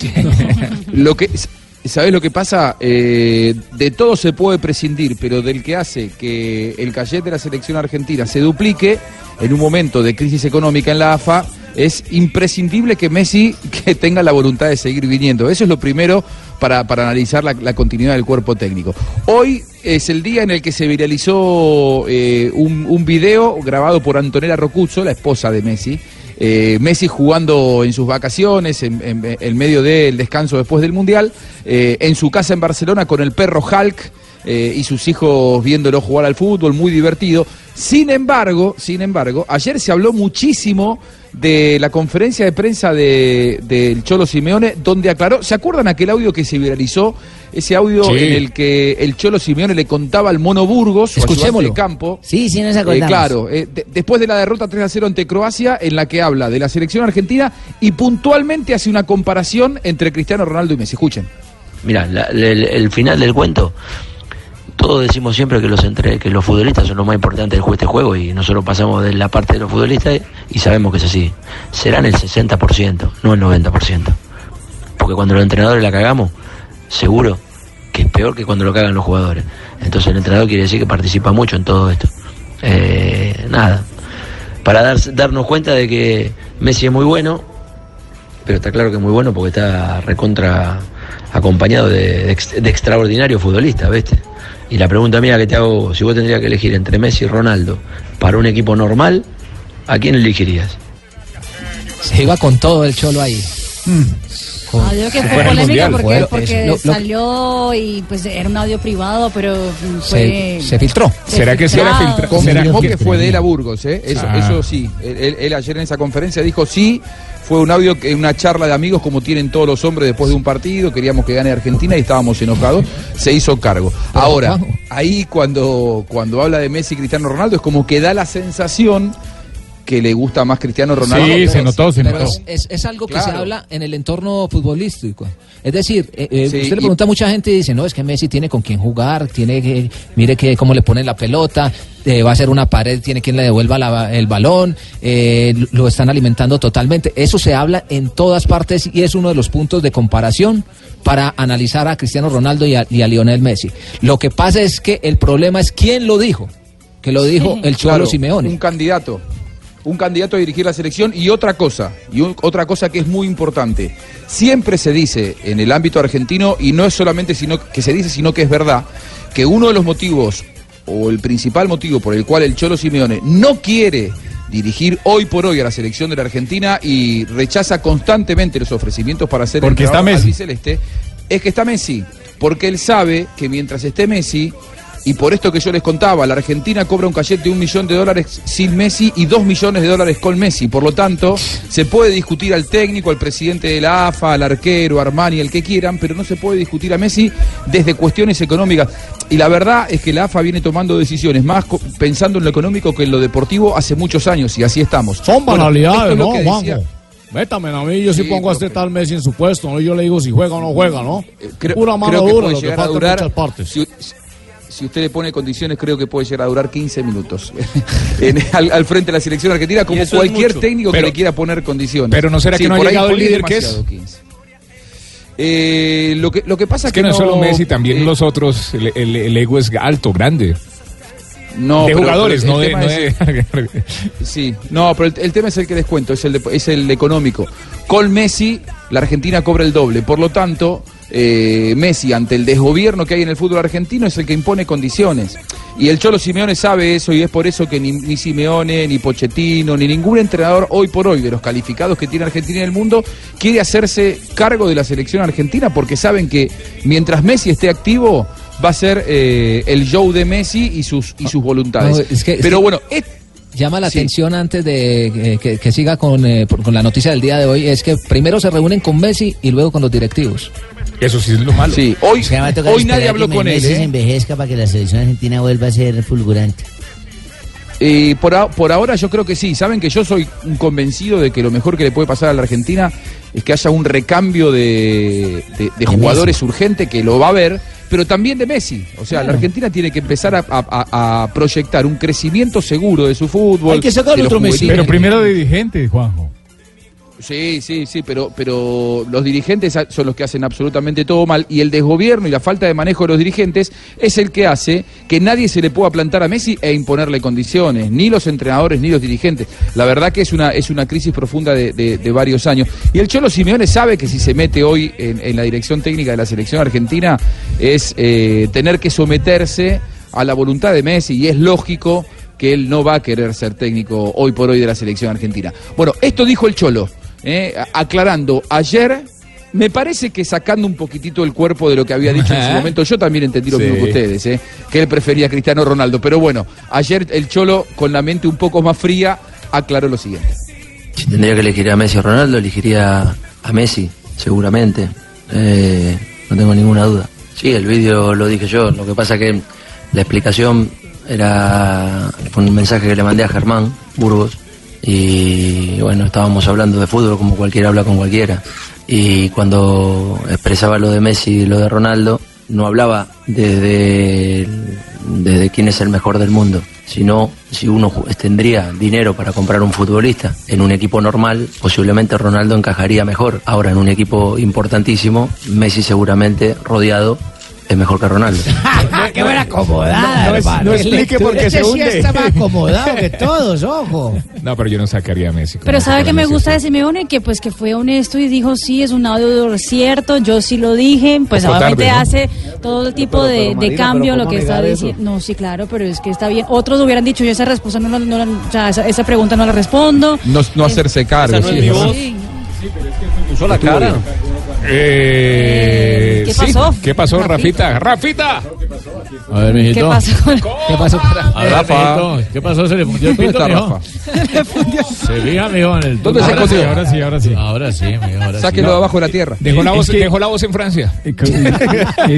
S16: <laughs>
S14: lo que ¿Sabes lo que pasa? Eh, de todo se puede prescindir, pero del que hace que el cayet de la selección argentina se duplique en un momento de crisis económica en la AFA, es imprescindible que Messi que tenga la voluntad de seguir viniendo. Eso es lo primero para, para analizar la, continuidad del cuerpo técnico. Hoy es el día en el que se viralizó eh, un, un video grabado por Antonella Rocuzzo, la esposa de Messi, eh, Messi jugando en sus vacaciones, en, en- en medio del descanso después del Mundial, eh, en su casa en Barcelona con el perro Hulk eh, y sus hijos viéndolo jugar al fútbol, muy divertido. Sin embargo, sin embargo, ayer se habló muchísimo de la conferencia de prensa de- del Cholo Simeone, donde aclaró, ¿se acuerdan aquel audio que se viralizó? Ese audio
S6: Sí.
S14: en el que el Cholo Simeone le contaba al Mono Burgos,
S6: Escuchémoslo.
S14: de campo.
S6: Sí, sí, nos
S14: Eh,
S6: acordamos.
S14: claro, eh, de- después de la derrota 3 a 0 ante Croacia, en la que habla de la selección argentina y puntualmente hace una comparación entre Cristiano Ronaldo y Messi. Escuchen.
S18: Mira, la- el, el final del cuento, todos decimos siempre que los entre, que los futbolistas son lo más importante jue- este juego y nosotros pasamos de la parte de los futbolistas y sabemos que es así. Serán el 60%, no el 90%. porque cuando los entrenadores la cagamos, seguro que es peor que cuando lo cagan los jugadores. Entonces el entrenador quiere decir que participa mucho en todo esto. Eh, nada, para dar, darnos cuenta de que Messi es muy bueno, pero está claro que es muy bueno porque está recontra acompañado de, de de extraordinario futbolista, ¿viste? Y la pregunta mía que te hago, si vos tendrías que elegir entre Messi y Ronaldo para un equipo normal, ¿a quién elegirías?
S5: Se iba con todo el cholo ahí. Con-
S8: Audio que
S5: Se
S8: fue polémica
S5: Mundial,
S8: porque,
S5: fue-
S8: porque
S5: lo- lo-
S8: salió y pues era un audio privado, pero fue...
S5: se, se filtró.
S8: Se ¿Será que sí era filtrado.
S5: será
S14: que fue de él a Burgos, ¿eh? Eso,
S5: Ah.
S14: eso sí. Él, él- él ayer en esa conferencia dijo sí. Fue un audio, que- una charla de amigos como tienen todos los hombres después de un partido. Queríamos que gane Argentina y estábamos enojados. Se hizo cargo. Ahora, ahí cuando, cuando habla de Messi y Cristiano Ronaldo es como que da la sensación que le gusta más Cristiano Ronaldo.
S7: Sí, se notó, se
S5: Pero
S7: notó.
S5: es, es- es algo que se habla en el entorno futbolístico. Es decir, eh, eh,
S14: Sí,
S5: usted le pregunta a mucha gente y dice, no, es que Messi tiene con quién jugar, tiene que, mire que cómo le ponen la pelota, eh, va a ser una pared, tiene quien le devuelva la- el balón, eh, lo están alimentando totalmente. Eso se habla en todas partes y es uno de los puntos de comparación para analizar a Cristiano Ronaldo y a, y a Lionel Messi. Lo que pasa es que el problema es quién lo dijo, que lo dijo el Cholo
S14: Claro,
S5: Simeone.
S14: Un candidato. Un candidato a dirigir la selección y otra cosa, y un- otra cosa que es muy importante. Siempre se dice en el ámbito argentino, y no es solamente sino que se dice, sino que es verdad, que uno de los motivos, o el principal motivo por el cual el Cholo Simeone no quiere dirigir hoy por hoy a la selección de la Argentina y rechaza constantemente los ofrecimientos para ser
S7: Porque está Messi.
S14: albiceleste, es que está Messi, porque él sabe que mientras esté Messi, y por esto que yo les contaba, la Argentina cobra un cachete de un millón de dólares sin Messi y dos millones de dólares con Messi. Por lo tanto, se puede discutir al técnico, al presidente de la AFA, al arquero, Armani, el que quieran, pero no se puede discutir a Messi desde cuestiones económicas. Y la verdad es que la AFA viene tomando decisiones más pensando en lo económico que en lo deportivo hace muchos años y así estamos.
S19: Son
S14: Bueno,
S19: banalidades,
S14: es
S19: ¿no,
S14: decía-?
S19: Métame a mí, yo sí,
S14: Sí,
S19: pongo a este tal Messi en su puesto, yo le digo si juega o no juega, ¿no?
S14: creo,
S19: Pura mano
S14: creo que
S19: dura,
S14: puede
S19: lo que
S14: a
S19: falta en
S14: durar.
S19: muchas partes.
S14: Si, si usted le pone condiciones, creo que puede llegar a durar 15 minutos <laughs> en- al, al frente de la selección argentina, como cualquier técnico
S9: Pero-
S14: que le quiera poner condiciones.
S9: pero ¿no será que no ha llegado el líder que es?
S14: demasiado, 15. Eh, lo, que, lo que pasa
S9: Es que no es solo Messi, también
S14: eh,
S9: los otros, el, el- el ego es alto, grande.
S14: No,
S9: de
S14: pero-
S9: jugadores,
S14: pero
S9: no de-
S14: Sí, no, pero el, el tema es el que descuento, es el, de- es el económico. Con Messi, la Argentina cobra el doble. Por lo tanto, eh, Messi, ante el desgobierno que hay en el fútbol argentino, es el que impone condiciones. Y el Cholo Simeone sabe eso y es por eso que ni, ni Simeone, ni Pochettino, ni ningún entrenador hoy por hoy de los calificados que tiene Argentina en el mundo quiere hacerse cargo de la selección argentina porque saben que mientras Messi esté activo va a ser eh, el show de Messi y sus, y sus voluntades.
S5: No, es que- es
S14: Pero bueno, es-
S5: Llama la
S14: Sí.
S5: atención antes de eh, que, que siga con, eh, por- con la noticia del día de hoy, es que primero se reúnen con Messi y luego con los directivos.
S9: Eso sí es lo malo.
S14: Sí, hoy,
S6: O sea,
S14: nadie habló
S6: que
S14: con él. ¿eh?
S6: envejezca para que la selección argentina vuelva a ser fulgurante.
S14: Eh, por, a- por ahora yo creo que sí. Saben que yo soy un convencido de que lo mejor que le puede pasar a la Argentina es que haya un recambio de, de- de jugadores urgente, que lo va a haber, pero también de Messi. O sea, la Argentina tiene que empezar a, a- proyectar un crecimiento seguro de su fútbol.
S7: Hay que sacar otro Messi. Pero primero dirigente, Juanjo.
S14: Sí, sí, sí, pero, pero los dirigentes son los que hacen absolutamente todo mal y el desgobierno y la falta de manejo de los dirigentes es el que hace que nadie se le pueda plantar a Messi e imponerle condiciones, ni los entrenadores ni los dirigentes. La verdad que es una, es una crisis profunda de, de- de varios años. Y el Cholo Simeone sabe que si se mete hoy en, en la dirección técnica de la selección argentina es eh, tener que someterse a la voluntad de Messi y es lógico que él no va a querer ser técnico hoy por hoy de la selección argentina. Bueno, esto dijo el Cholo, eh, aclarando, ayer me parece que sacando un poquitito el cuerpo de lo que había dicho en su momento, yo también entendí lo
S9: Sí.
S14: mismo que ustedes, eh, que él prefería a Cristiano Ronaldo, pero bueno, ayer el Cholo con la mente un poco más fría aclaró lo siguiente.
S18: Si tendría que elegir a Messi o Ronaldo, elegiría a Messi, seguramente. Eh, no tengo ninguna duda. Sí, el vídeo lo dije yo. Lo que pasa que la explicación era fue un mensaje que le mandé a Germán Burgos. Y bueno, estábamos hablando de fútbol como cualquiera habla con cualquiera. Y cuando expresaba lo de Messi y lo de Ronaldo, no hablaba desde desde quién es el mejor del mundo, sino si uno tendría dinero para comprar un futbolista en un equipo normal, posiblemente Ronaldo encajaría mejor. Ahora en un equipo importantísimo, Messi seguramente rodeado es mejor que Ronaldo. <laughs>
S6: ¡Qué buena acomodada,
S9: No, no es-
S6: hermano!
S9: no explique por qué se
S6: sí
S9: hunde.
S6: está más acomodado que <laughs> todos, ojo.
S9: No, pero yo no sacaría a Messi.
S8: Pero sabe que me gusta de Simeone que pues que fue honesto y dijo sí es un audio cierto, yo sí lo dije, pues obviamente
S9: tarde, ¿no?
S8: hace todo el tipo
S10: Pero-
S8: de,
S10: pero,
S8: de
S10: Marina,
S8: cambio
S10: pero
S8: lo que
S10: ¿cómo
S8: está diciendo. No, sí, claro, pero es que está bien. Otros hubieran dicho yo esa respuesta no, la- o sea, esa, esa pregunta no la respondo.
S14: No, no hacerse cargo.
S11: No es
S14: sí,
S11: mi
S14: es.
S8: Sí.
S11: Puso la cara.
S14: bien.
S9: Eh,
S8: ¿Qué
S9: sí.
S8: pasó?
S9: ¿Qué pasó, Rafita? ¡Rafita!
S19: A ver, mijito.
S8: ¿Qué pasó? con-
S5: ¿Qué pasó?
S19: A ver,
S14: Rafa.
S19: mijito, ¿Qué pasó? ¿Se le fundió el
S14: ¿Dónde
S19: pito, mijo?
S14: Rafa?
S19: Se fija, mijo, en el...
S14: ¿Dónde se
S19: ahora sí,
S14: escondió?
S19: ahora sí, ahora sí. Ahora sí, mijo, ahora sí.
S14: Sáquelo de abajo de la tierra.
S9: Dejó la, voz,
S7: que-
S9: dejó la voz en Francia.
S7: Es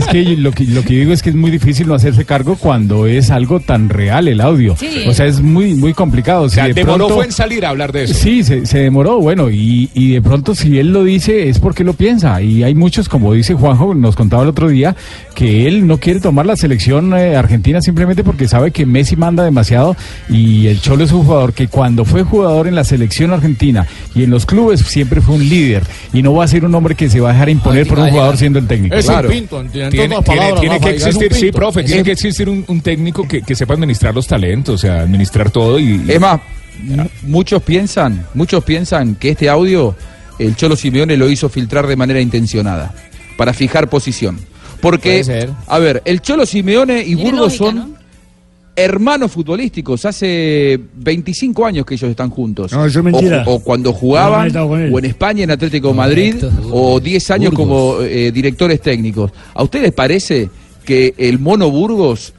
S7: que lo que lo que digo es que es muy difícil no hacerse cargo cuando es algo tan real el audio.
S8: Sí.
S7: O sea, es muy muy complicado.
S9: O
S7: Si
S9: sea,
S7: de
S9: demoró
S7: pronto-
S9: fue en salir a hablar de eso.
S7: Sí, se, se demoró, bueno, y, y de pronto si él lo dice es porque lo piensa. Y hay muchos, como dice Juanjo, nos contaba el otro día, que él no quiere tomar la selección eh, argentina simplemente porque sabe que Messi manda demasiado y el Cholo es un jugador que cuando fue jugador en la selección argentina y en los clubes siempre fue un líder y no va a ser un hombre que se va a dejar imponer por un jugador siendo el técnico.
S19: Es
S14: Claro.
S19: un pinto, entiende
S9: Tiene,
S19: todas las
S9: tiene-
S19: palabras,
S9: tiene que existir, sí,
S19: pinto.
S9: profe, tiene que existir un, un técnico que, que sepa administrar los talentos, o sea, administrar todo y... y-
S14: Es más, muchos piensan, muchos piensan que este audio el Cholo Simeone lo hizo filtrar de manera intencionada para fijar posición. Porque,
S5: Puede ser.
S14: a ver, el Cholo Simeone y
S8: Tiene
S14: Burgos
S8: lógica,
S14: son
S8: ¿no?
S14: hermanos futbolísticos. Hace 25 años que ellos están juntos.
S20: No, eso es
S14: O
S20: mentira.
S14: ju- O, cuando jugaban,
S20: no
S14: o en España en Atlético de Madrid, o 10 años
S5: Burgos.
S14: como eh, directores técnicos. ¿A ustedes les parece que el Mono Burgos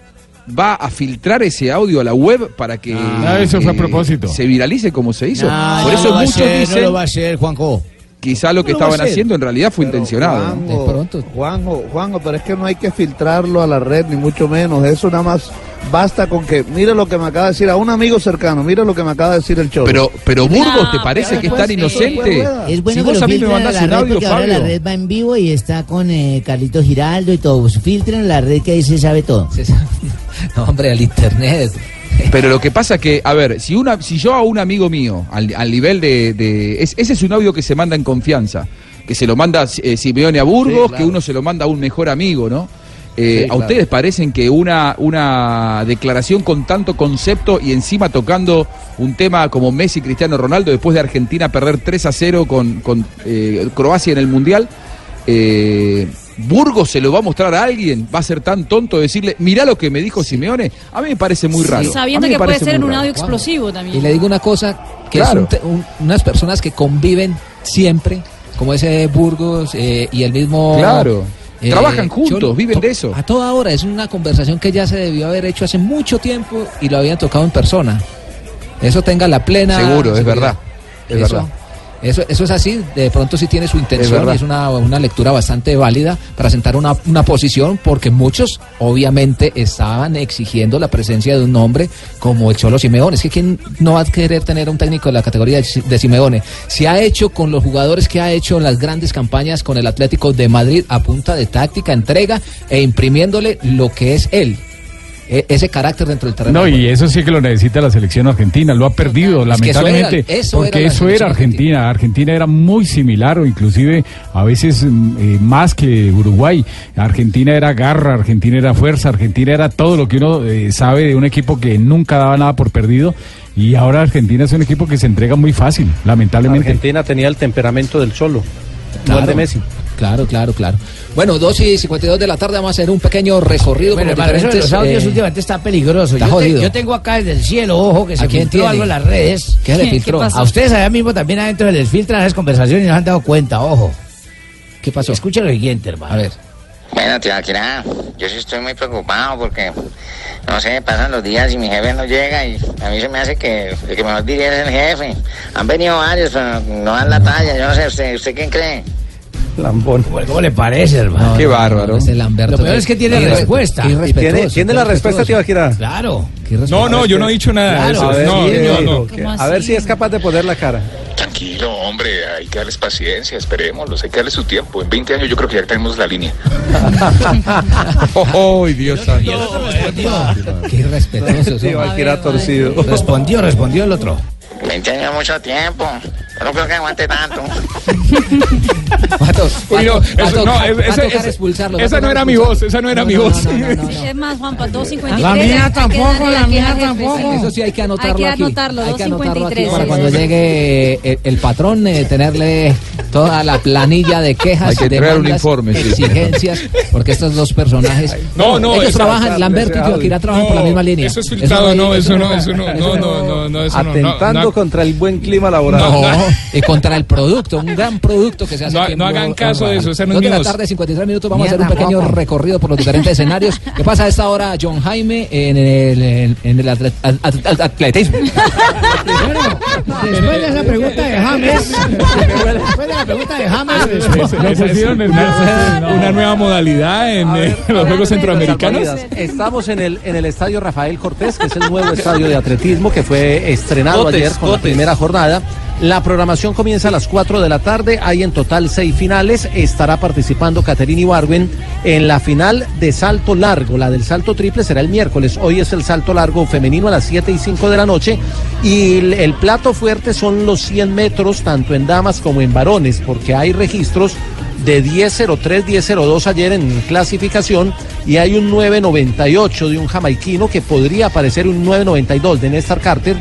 S14: va a filtrar ese audio a la web para que
S7: Ah, eso fue a propósito.
S14: se viralice como se hizo?
S6: No,
S14: Por
S6: no
S14: eso
S6: lo va a
S14: muchos
S6: hacer,
S14: dicen
S6: No lo va a hacer, Juanjo.
S14: Quizá lo que
S6: lo
S14: estaban haciendo en realidad fue
S10: Pero,
S14: intencionado. ¿no?
S10: Juanjo,
S5: De pronto.
S10: Juanjo, Juanjo, pero es que no hay que filtrarlo a la red, ni mucho menos. Eso nada más basta con que, mire lo que me acaba de decir a un amigo cercano, mire lo que me acaba de decir el Cholo.
S14: Pero, pero Burgos, ¿te parece
S8: pero
S14: que es tan
S8: sí.
S14: inocente?
S6: Es bueno
S14: si
S6: que
S14: vos
S6: lo
S14: a mí me
S6: la
S14: un audio,
S6: porque ahora la
S14: Fabio.
S6: red va en vivo y está con eh, Carlitos Giraldo y todo. Filtren la red que ahí se sabe todo.
S5: Se sabe. <laughs> No, hombre, al internet.
S14: Pero lo que pasa que, a ver, si una, si yo a un amigo mío, al, al nivel de, de- es- ese es un audio que se manda en confianza, que se lo manda eh, Simeone a Burgos,
S10: Sí, claro.
S14: que uno se lo manda a un mejor amigo, ¿no? Eh,
S10: Sí,
S14: ¿A
S10: claro.
S14: ustedes parecen que una, una declaración con tanto concepto y encima tocando un tema como Messi, Cristiano Ronaldo, después de Argentina perder 3 a 0 con, con eh, Croacia en el Mundial, eh, Burgos se lo va a mostrar a alguien, va a ser tan tonto decirle, mirá lo que me dijo Simeone, a mí me parece muy raro.
S8: Sabiendo
S14: mí me
S8: que puede ser un audio explosivo también.
S5: Y le digo una cosa, que
S14: Claro.
S5: es un unas personas que conviven siempre, como ese Burgos eh, y el mismo...
S14: Claro. Trabajan juntos, viven
S5: to-
S14: de eso.
S5: A toda hora, es una conversación que ya se debió haber hecho hace mucho tiempo y lo habían tocado en persona. Eso tenga la plena...
S14: Seguro, es verdad. Es
S5: eso,
S14: verdad.
S5: Eso, eso es así, de pronto sí tiene su intención y es una, una lectura bastante válida para sentar una, una posición, porque muchos obviamente estaban exigiendo la presencia de un hombre como el Cholo Simeone. Es que quién no va a querer tener un técnico de la categoría de, de Simeone. Se ha hecho con los jugadores que ha hecho en las grandes campañas con el Atlético de Madrid a punta de táctica, entrega e imprimiéndole lo que es él. E- ese carácter dentro del terreno.
S7: No, y eso sí que lo necesita la selección argentina, lo ha perdido
S5: Es que eso
S7: lamentablemente,
S5: era- eso era
S7: porque eso era Argentina. Argentina era muy similar o inclusive a veces mm, eh, más que Uruguay. Argentina era garra, Argentina era fuerza, Argentina era todo lo que uno eh, sabe de un equipo que nunca daba nada por perdido. Y ahora Argentina es un equipo que se entrega muy fácil, lamentablemente.
S11: Argentina tenía el temperamento del Cholo, no
S5: Claro.
S11: el de Messi.
S5: Claro, claro, claro. Bueno, 2 y 52 de la tarde vamos a hacer un pequeño recorrido
S6: Bueno,
S5: con los
S6: hermano, eso de
S5: diferentes...
S6: los audios
S5: eh,
S6: últimamente está peligroso.
S5: está
S6: yo, te-
S5: jodido.
S6: yo tengo acá desde el cielo, ojo, que
S5: ¿A
S6: se filtró
S5: tiene?
S6: algo en las redes.
S5: ¿Qué le filtró?
S6: A ustedes allá mismo también adentro les filtran esas conversaciones y no han dado cuenta, ojo.
S5: ¿Qué pasó?
S6: Escucha lo siguiente, hermano.
S5: A ver.
S16: Bueno, tía Akira, yo sí estoy muy preocupado porque, no sé, pasan los días y mi jefe no llega y a mí se me hace que el que mejor diría es el jefe. Han venido varios, pero no dan la talla, yo no sé, ¿usted, usted quién cree?
S11: Lambón.
S6: ¿Cómo le parece, hermano?
S14: Qué bárbaro.
S5: Ese Lamberto
S6: Lo peor es que tiene
S5: Irre-
S6: respuesta.
S11: tiene, tiene la respuesta, tío Akira.
S6: Claro.
S9: No, no, yo no he dicho nada de
S6: Claro,
S9: eso.
S11: A ver,
S9: No,
S11: sí,
S9: no, no.
S8: ¿Cómo
S11: a ver
S8: así?
S11: si es capaz de poner la cara.
S16: tranquilo, hombre, hay que darles paciencia, esperémoslos, hay que darles su tiempo. En 20 años yo creo que ya tenemos la línea. <laughs>
S21: ¡Oh, Dios santo!
S5: Qué irrespetuoso.
S22: Sí, va, que era torcido.
S6: Respondió, respondió el otro.
S23: 20 años mucho tiempo. Yo no creo que aguante tanto. <laughs>
S9: Uy, no,
S5: va a
S9: eso, no,
S5: expulsarlo,
S9: esa no era mi voz, esa no era
S5: No,
S9: mi
S5: no,
S9: voz.
S5: no, no, no, no.
S8: Es más, Juanpa, 253.
S6: La mía tampoco, la mía tampoco.
S5: Eso sí hay que anotarlo
S8: Hay que
S5: aquí.
S8: anotarlo,
S5: Hay que anotarlo aquí
S8: 253.
S5: para cuando llegue el, el patrón, eh, tenerle toda la planilla de quejas,
S21: Hay que traer un
S5: demandas,
S21: informe, sí.
S5: exigencias, porque estos dos personajes.
S9: No, no,
S5: ellos
S9: esa-
S5: trabajan,
S9: esa-
S5: Lamberto y Joaquín trabajan por la
S9: No,
S5: misma línea.
S9: Eso es filtrado, no, eso no, eso no,
S5: eso
S9: no, no, no, no, eso no.
S22: Atentando
S9: no, no,
S22: contra el buen clima laboral.
S5: Y contra el producto, un gran producto que se hace.
S9: No- no hagan caso de eso, esa no es
S5: Dos de la tarde, 53 minutos, vamos a
S6: Mierda,
S5: hacer un pequeño recorrido por los diferentes <laughs> escenarios. ¿Qué pasa a esta hora, John Jaime, en el, en, en el atlet- at- at- at- atletismo? <laughs>
S6: Después de esa pregunta de James, después de la pregunta de James,
S9: una, nueva modalidad en eh, los Juegos Centroamericanos.
S22: Estamos en el, en el estadio Rafael Cortés, que es el nuevo estadio de atletismo que fue estrenado Cotes, ayer con la Cotes. primera jornada. La programación comienza a las 4 de la tarde. Hay en total seis finales. Estará participando Caterina Ibargüen en la final de salto largo. La del salto triple será el miércoles. Hoy es el salto largo femenino a las 7 y 5 de la noche. Y el, el plato fuerte son los 100 metros, tanto en damas como en varones, porque hay registros de 10.03, 10.02 ayer en clasificación y hay un 9.98 de un jamaiquino que podría aparecer un 9.92 de Néstor Carter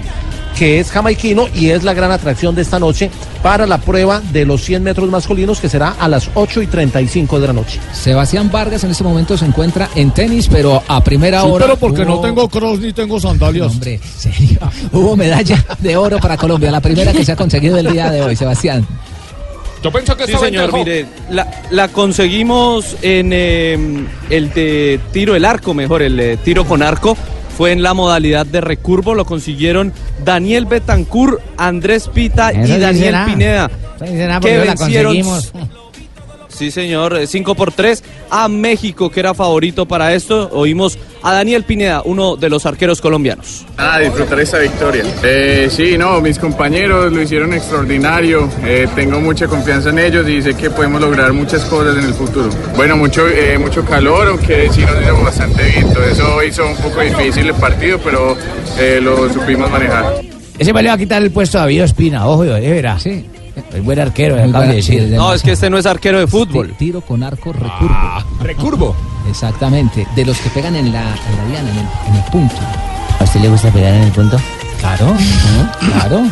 S22: que es jamaiquino y es la gran atracción de esta noche para la prueba de los 100 metros masculinos que será a las 8 y 35 de la noche.
S5: Sebastián Vargas en este momento se encuentra en tenis, pero a primera
S24: Sí,
S5: hora.
S24: pero porque no tengo cross ni tengo sandalias.
S5: Hombre, serio. <laughs> Hubo medalla de oro para Colombia, la primera que se ha conseguido el día de hoy, Sebastián.
S9: Yo pienso que
S22: Sí, señor, mire, la, la conseguimos en eh, el de tiro, el arco, mejor, el eh, tiro con arco. Fue en la modalidad de recurvo, lo consiguieron Daniel Betancourt, Andrés Pita
S6: Eso
S22: y Daniel
S6: será.
S22: Pineda.
S6: Será
S22: que
S6: la
S22: vencieron. Sí, señor, 5 por 3 a México, que era favorito para esto. Oímos a Daniel Pineda, uno de los arqueros colombianos.
S20: Ah, disfrutar esta victoria. Eh, sí, no, mis compañeros lo hicieron extraordinario. Eh, tengo mucha confianza en ellos y sé que podemos lograr muchas cosas en el futuro. Bueno, mucho, eh, mucho calor, aunque sí nos hizo bastante viento. Eso hizo un poco difícil el partido, pero eh, lo supimos manejar.
S6: Ese me le va a quitar el puesto a David Espina, ojo, de veras.
S5: Sí.
S6: El buen arquero,
S5: Muy
S6: acabo de decir.
S22: No, es que este no es arquero de fútbol.
S5: Ti- Tiro con arco recurvo.
S9: recurvo.
S5: Exactamente. De los que pegan en la, en la diana, en el, en el punto.
S6: ¿A usted le gusta pegar en el punto?
S5: Claro, claro.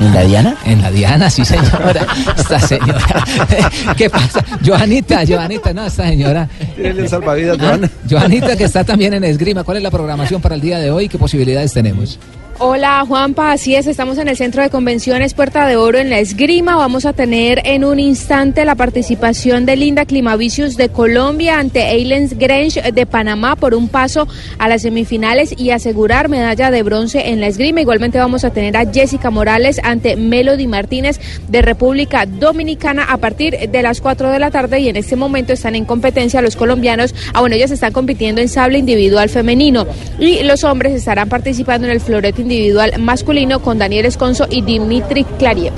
S6: ¿En la diana?
S5: En la diana, sí, señora. Esta señora. <laughs> ¿Qué pasa? Joanita, Joanita, no, esta señora.
S22: Tiene el salvavidas,
S5: Ah,
S22: Joana.
S5: Joanita, que está también en esgrima. ¿Cuál es la programación para el día de hoy? ¿Qué posibilidades tenemos?
S25: Hola Juanpa, así es, estamos en el Centro de Convenciones Puerta de Oro en la Esgrima. Vamos a tener en un instante la participación de Linda Climavicius de Colombia ante Eilens Grange de Panamá por un paso a las semifinales y asegurar medalla de bronce en la esgrima. Igualmente vamos a tener a Jessica Morales ante Melody Martínez de República Dominicana a partir de las 4 de la tarde y en este momento están en competencia los colombianos. Ah, bueno, ellos están compitiendo en sable individual femenino y los hombres estarán participando en el florete individual masculino con Daniel Esconzo y Dimitri Klariev.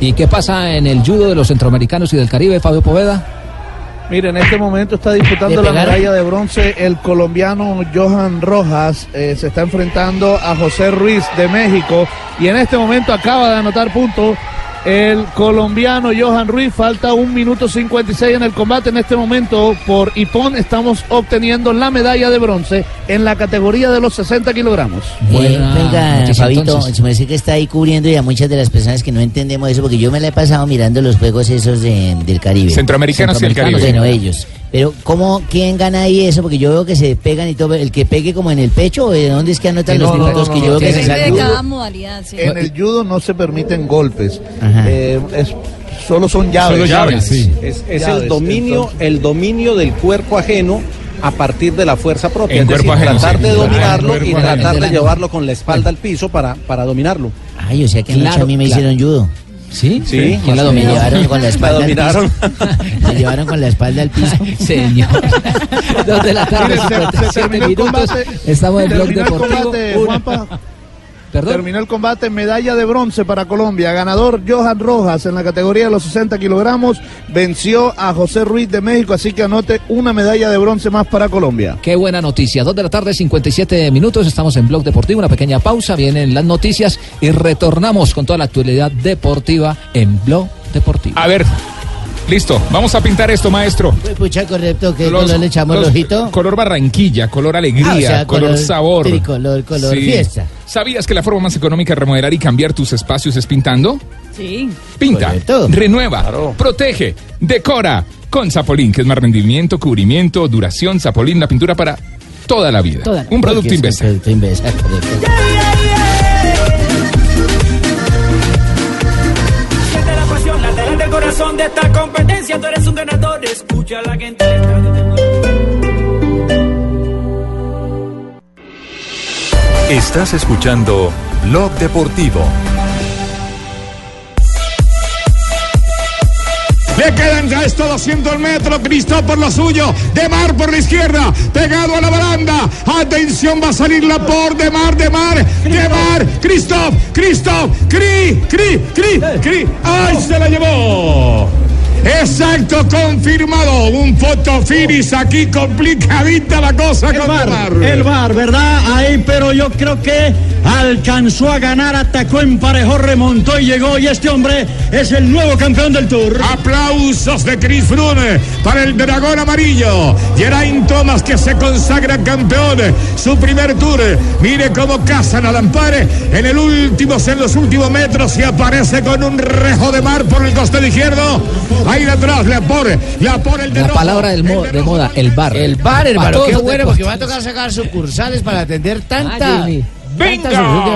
S5: ¿Y qué pasa en el judo de los centroamericanos y del Caribe, Fabio Poveda?
S10: Mire, en este momento está disputando
S5: ¿Le
S10: la medalla de bronce el colombiano Johan Rojas. eh, se está enfrentando a José Ruiz de México y en este momento acaba de anotar punto el colombiano Johan Ruiz. Falta un minuto 56 en el combate. En este momento por Ipón estamos obteniendo la medalla de bronce en la categoría de los 60 kilogramos.
S6: Eh, venga,
S10: noticia,
S6: Fabito, se me dice que está ahí cubriendo y a muchas de las personas que no entendemos eso, porque yo me la he pasado mirando los juegos esos de- del Caribe.
S9: Centroamericanos y el Caribe.
S6: Bueno, ellos. Pero, ¿cómo, quién gana ahí eso? Porque yo veo que se pegan y todo. ¿El que pegue como en el pecho o de dónde es que anotan
S10: No,
S6: los
S10: no,
S6: minutos
S10: no,
S6: que
S10: no,
S6: yo veo que se
S8: sí.
S10: En el judo no se permiten golpes.
S6: Ajá.
S10: Eh, es- solo son llaves.
S22: Solo llaves, sí. Es, es
S10: Llaves,
S22: el dominio,
S10: entonces-
S22: el dominio del cuerpo ajeno a partir de la fuerza propia.
S10: En
S22: es
S10: cuerpo
S22: decir,
S10: ajeno,
S22: tratar
S10: sí.
S22: de dominarlo y
S10: ajeno.
S22: tratar
S6: De
S22: de llevarlo con la espalda al piso para, para dominarlo.
S6: Ay, o sea que
S22: Claro,
S6: a mí me
S22: claro.
S6: hicieron judo.
S5: ¿Sí?
S22: Sí,
S6: ¿Quién la dominó? Me llevaron con la <laughs> espalda
S22: La
S6: al piso.
S22: dominaron. <laughs>
S6: Me llevaron con la espalda al piso. <laughs>
S5: Señor. Dos de la tarde,
S10: Mire, se- se
S5: 57
S10: terminó el
S5: minutos.
S10: combate.
S5: Estamos en Blog
S10: el
S5: Deportivo.
S10: combate, Terminó el combate, medalla de bronce para Colombia. Ganador Johan Rojas en la categoría de los 60 kilogramos. Venció a José Ruiz de México, así que anote una medalla de bronce más para Colombia.
S5: Qué buena noticia. Dos de la tarde, 57 minutos. Estamos en Blog Deportivo. Una pequeña pausa. Vienen las noticias y retornamos con toda la actualidad deportiva en Blog Deportivo.
S9: A ver. Listo, vamos a pintar esto, maestro.
S6: Pucha, correcto, que
S9: Los-
S6: color le echamos
S9: los-
S6: el ojito.
S9: Color Barranquilla, color alegría,
S6: Ah, o sea,
S9: color,
S6: color
S9: sabor.
S6: tricolor, color fiesta.
S9: ¿Sabías que la forma más económica de remodelar y cambiar tus espacios es pintando?
S8: Sí.
S9: Pinta, renueva, protege, decora. Con Zapolín, que es más rendimiento, cubrimiento, duración. Zapolín, la pintura para toda la vida.
S6: Toda-
S9: Un producto
S6: Porque es un
S9: Invesa.
S6: producto Invesa,
S12: esta competencia. Tú eres un ganador. Escucha a la gente. del
S1: Estás escuchando Blog Deportivo.
S17: Le quedan ya estos 200 metros. Cristo por lo suyo. De Mar por la izquierda. Pegado a la baranda. Atención, va a salir la por de Mar, de Mar, de Mar. Cristo, Cristo. Cri, cri, cri, cri. ¡Ay, se la llevó! Exacto, confirmado. Un foto finis aquí complicadita la cosa con
S22: VAR,
S17: Mar.
S22: el VAR, ¿verdad? Ahí, pero yo creo que alcanzó a ganar, atacó, emparejó, remontó y llegó. Y este hombre es el nuevo campeón del Tour.
S17: Aplausos de Chris Froome para el dragón amarillo. Geraint Thomas que se consagra campeón. Su primer tour. Mire cómo cazan al Ampare en el último, en los últimos metros y aparece con un rejo de mar por el costado izquierdo. Ahí detrás le apore, le apore el de
S5: La
S17: rojo.
S5: palabra del mo- de moda, el bar.
S6: El bar, hermano, qué bueno, porque va a tocar sacar sucursales para atender tanta,
S5: Ah,
S6: de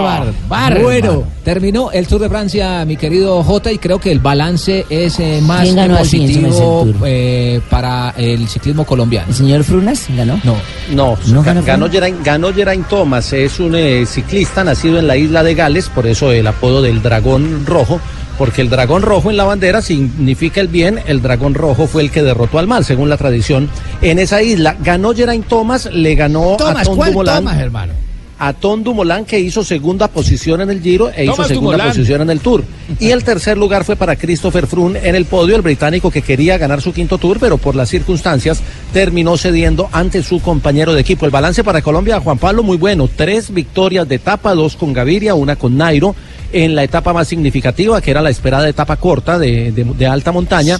S6: bar. Bar,
S5: bueno,
S6: hermano.
S5: terminó el Tour de Francia, mi querido Jota, y creo que el balance es eh, más
S6: ¿Quién ganó al fin,
S5: positivo eh, para el ciclismo colombiano.
S6: ¿El señor Frunas ganó?
S5: No.
S22: No,
S6: ¿No
S22: ga-
S6: ganó
S22: ganó? Geraint, ganó Geraint Thomas, es un eh, ciclista nacido en la isla de Gales, por eso el apodo del dragón rojo, porque el dragón rojo en la bandera significa el bien, el dragón rojo fue el que derrotó al mal, según la tradición, en esa isla. Ganó Geraint Thomas, le ganó a Tom
S6: ¿cuál
S22: Dumoulin.
S6: Thomas, hermano?
S22: a Tom Dumoulin que hizo segunda posición en el Giro e hizo segunda
S6: Dumoulin.
S22: posición en el Tour. Y el tercer lugar fue para Christopher Froome en el podio, el británico que quería ganar su quinto Tour, pero por las circunstancias terminó cediendo ante su compañero de equipo. El balance para Colombia, Juan Pablo, muy bueno. Tres victorias de etapa, dos con Gaviria, una con Nairo. En la etapa más significativa, que era la esperada etapa corta de, de- de alta montaña.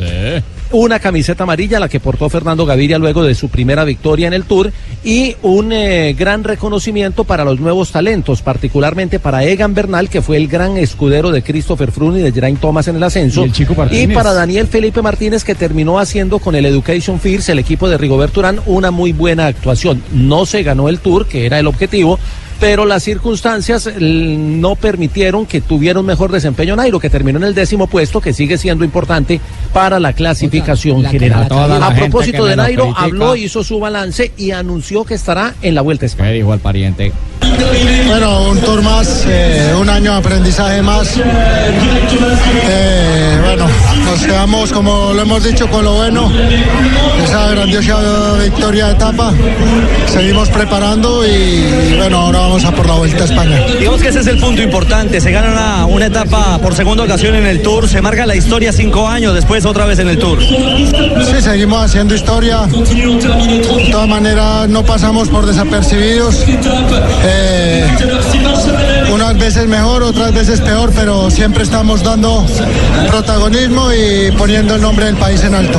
S22: Una camiseta amarilla, la que portó Fernando Gaviria luego de su primera victoria en el Tour, y un eh, gran reconocimiento para los nuevos talentos, particularmente para Egan Bernal, que fue el gran escudero de Christopher Froome y de Geraint Thomas en el ascenso,
S7: Y el Chico
S22: y para Daniel Felipe Martínez, que terminó haciendo con el Education First, el equipo de Rigobert Urán, una muy buena actuación. No se ganó el Tour, que era el objetivo, pero las circunstancias l- no permitieron que tuviera un mejor desempeño Nairo, que terminó en el décimo puesto, que sigue siendo importante para la clasificación
S7: la-
S22: general.
S7: la- toda la
S22: A propósito de
S7: me
S22: Nairo,
S7: critica.
S22: habló, hizo su balance y anunció que estará en la Vuelta a España.
S7: dijo al pariente?
S26: Bueno, un tour más, eh, un año de aprendizaje más. Eh, bueno, nos quedamos, como lo hemos dicho, con lo bueno. Esa grandiosa victoria de etapa. Seguimos preparando y, bueno, ahora vamos a por la Vuelta a España.
S27: Digamos que ese es el punto importante. Se gana una, una etapa por segunda ocasión en el Tour. Se marca la historia cinco años después otra vez en el Tour.
S26: Sí, seguimos haciendo historia. De todas maneras, no pasamos por desapercibidos. Eh, unas veces mejor, otras veces peor, pero siempre estamos dando protagonismo y poniendo el nombre del país en alto.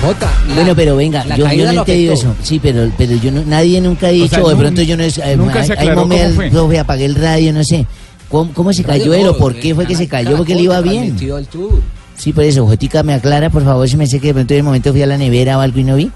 S5: Jota,
S6: Bueno, pero venga,
S5: la
S6: yo, yo no entendido
S5: afectó.
S6: eso. Sí, pero, pero yo no, nadie nunca ha dicho,
S5: sea,
S6: o de
S5: nun-
S6: pronto yo no es. eh,
S5: nunca se
S6: ahí
S5: aclaró
S6: momé
S5: cómo
S6: el
S5: fue.
S6: profe, apagué el radio, no sé. ¿Cómo, cómo se cayó él o por qué fue que se cayó? Porque él iba bien. Sí, por eso, Jotica me aclara, por favor, si me sé que de pronto en el momento fui a la nevera o algo y no vi.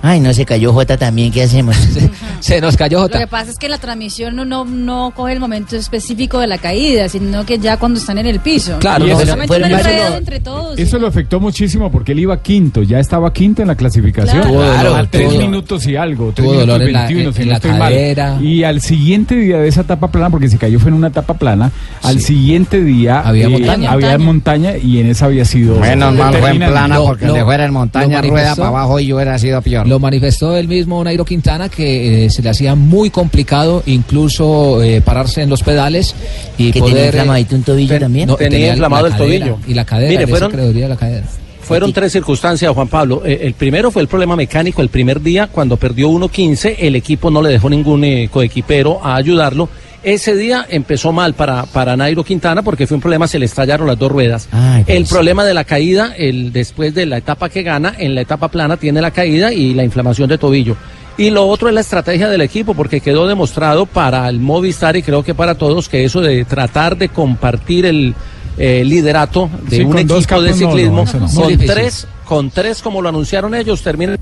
S6: Ay, no se cayó Jota también, ¿qué hacemos? <laughs>
S5: Se nos cayó
S8: Lo que pasa es que la transmisión no, no, no coge el momento específico de la caída, sino que ya cuando están en el piso.
S7: Claro, no,
S8: entre todos.
S7: Eso lo afectó muchísimo porque él iba quinto, ya estaba quinto en la clasificación.
S5: Claro. Tuvo dolor,
S7: a tres minutos y algo, tres
S5: tuvo
S7: minutos
S5: dolor en la-
S7: 21, si
S5: en
S7: no
S5: la
S7: estoy mal.
S5: cadera.
S7: Y al siguiente día de esa etapa plana, porque se cayó fue en una etapa plana, al siguiente día
S5: Había
S7: eh,
S5: montaña.
S7: había montaña y en esa había sido
S28: Menos mal fue en plana porque de fuera en montaña rueda para abajo y yo hubiera sido peor.
S5: Lo manifestó él mismo Nairo Quintana que eh, se le hacía muy complicado incluso eh, pararse en los pedales y
S6: Que
S5: poder
S6: tenía
S5: eh,
S6: inflamadito un tobillo también.
S5: no,
S22: Tenía
S5: la
S22: inflamado el
S5: cadera
S22: tobillo.
S5: y la cadera,
S22: Mire, fueron-
S5: dolía la cadera.
S22: Fueron tres circunstancias, Juan Pablo. Eh, el primero fue el problema mecánico. El primer día, cuando perdió 1.15, el equipo no le dejó ningún eh, coequipero a ayudarlo. Ese día empezó mal para, para Nairo Quintana porque fue un problema, se le estallaron las dos ruedas. el problema de la caída, el, después de la etapa que gana, en la etapa plana tiene la caída y la inflamación de tobillo. Y lo otro es la estrategia del equipo, porque quedó demostrado para el Movistar y creo que para todos que eso de tratar de compartir el eh, liderato de
S7: Sí,
S22: un
S7: dos
S22: equipo de
S7: capos no, no,
S22: ciclismo
S7: no.
S22: Con tres, con tres como lo anunciaron ellos, termina el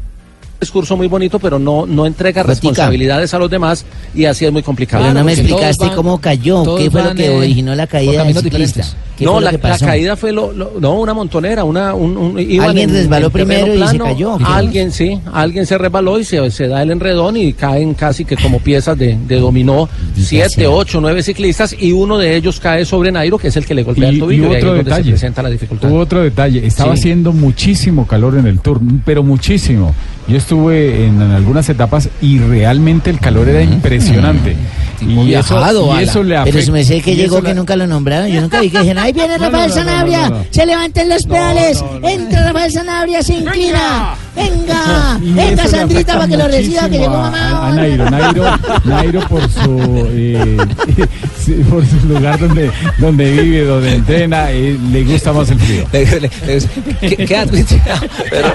S22: discurso muy bonito, pero no, no entrega responsabilidades a los demás y así es muy complicado.
S6: Pero no me explicaste
S22: van-
S6: cómo cayó, qué fue lo que
S22: eh,
S6: originó la caída del ciclista.
S22: diferentes.
S6: ¿Qué
S22: No, la, caída fue lo, lo- no una montonera, una un, un-
S6: Alguien
S22: en-
S6: resbaló
S22: en
S6: primero y se cayó.
S22: Alguien sí, alguien se resbaló y se, se da el enredón y caen casi que como piezas de, de dominó siete, ocho, nueve ciclistas y uno de ellos cae sobre Nairo, que es el que le golpea el
S7: Y, y
S22: tobillo y, ahí es
S7: otro
S22: donde se
S7: detalle,
S22: presenta la dificultad.
S7: hubo otro detalle, estaba
S22: Sí.
S7: haciendo muchísimo calor en el tour, pero muchísimo. Yo estuve en, en algunas etapas y realmente el calor era impresionante. Y eso, y eso le
S6: Pero si me sé que llegó
S7: eso
S6: que nunca lo nombraron. Yo nunca vi que dijeron, ahí viene <laughs> Rafael
S7: no, no,
S6: Sanabria,
S7: no, no.
S6: se levanten los pedales, entra Rafael Sanabria, se inclina, venga, venga <laughs>
S7: eso
S6: Sandrita para que lo reciba, que llegó
S7: a-
S6: mamá.
S7: A, a Nairo, Nairo, <laughs> Nairo por su eh, por su lugar donde, donde vive, donde entrena, eh, le gusta más el frío.
S5: ¿Qué, qué ha tuiteado? Pero,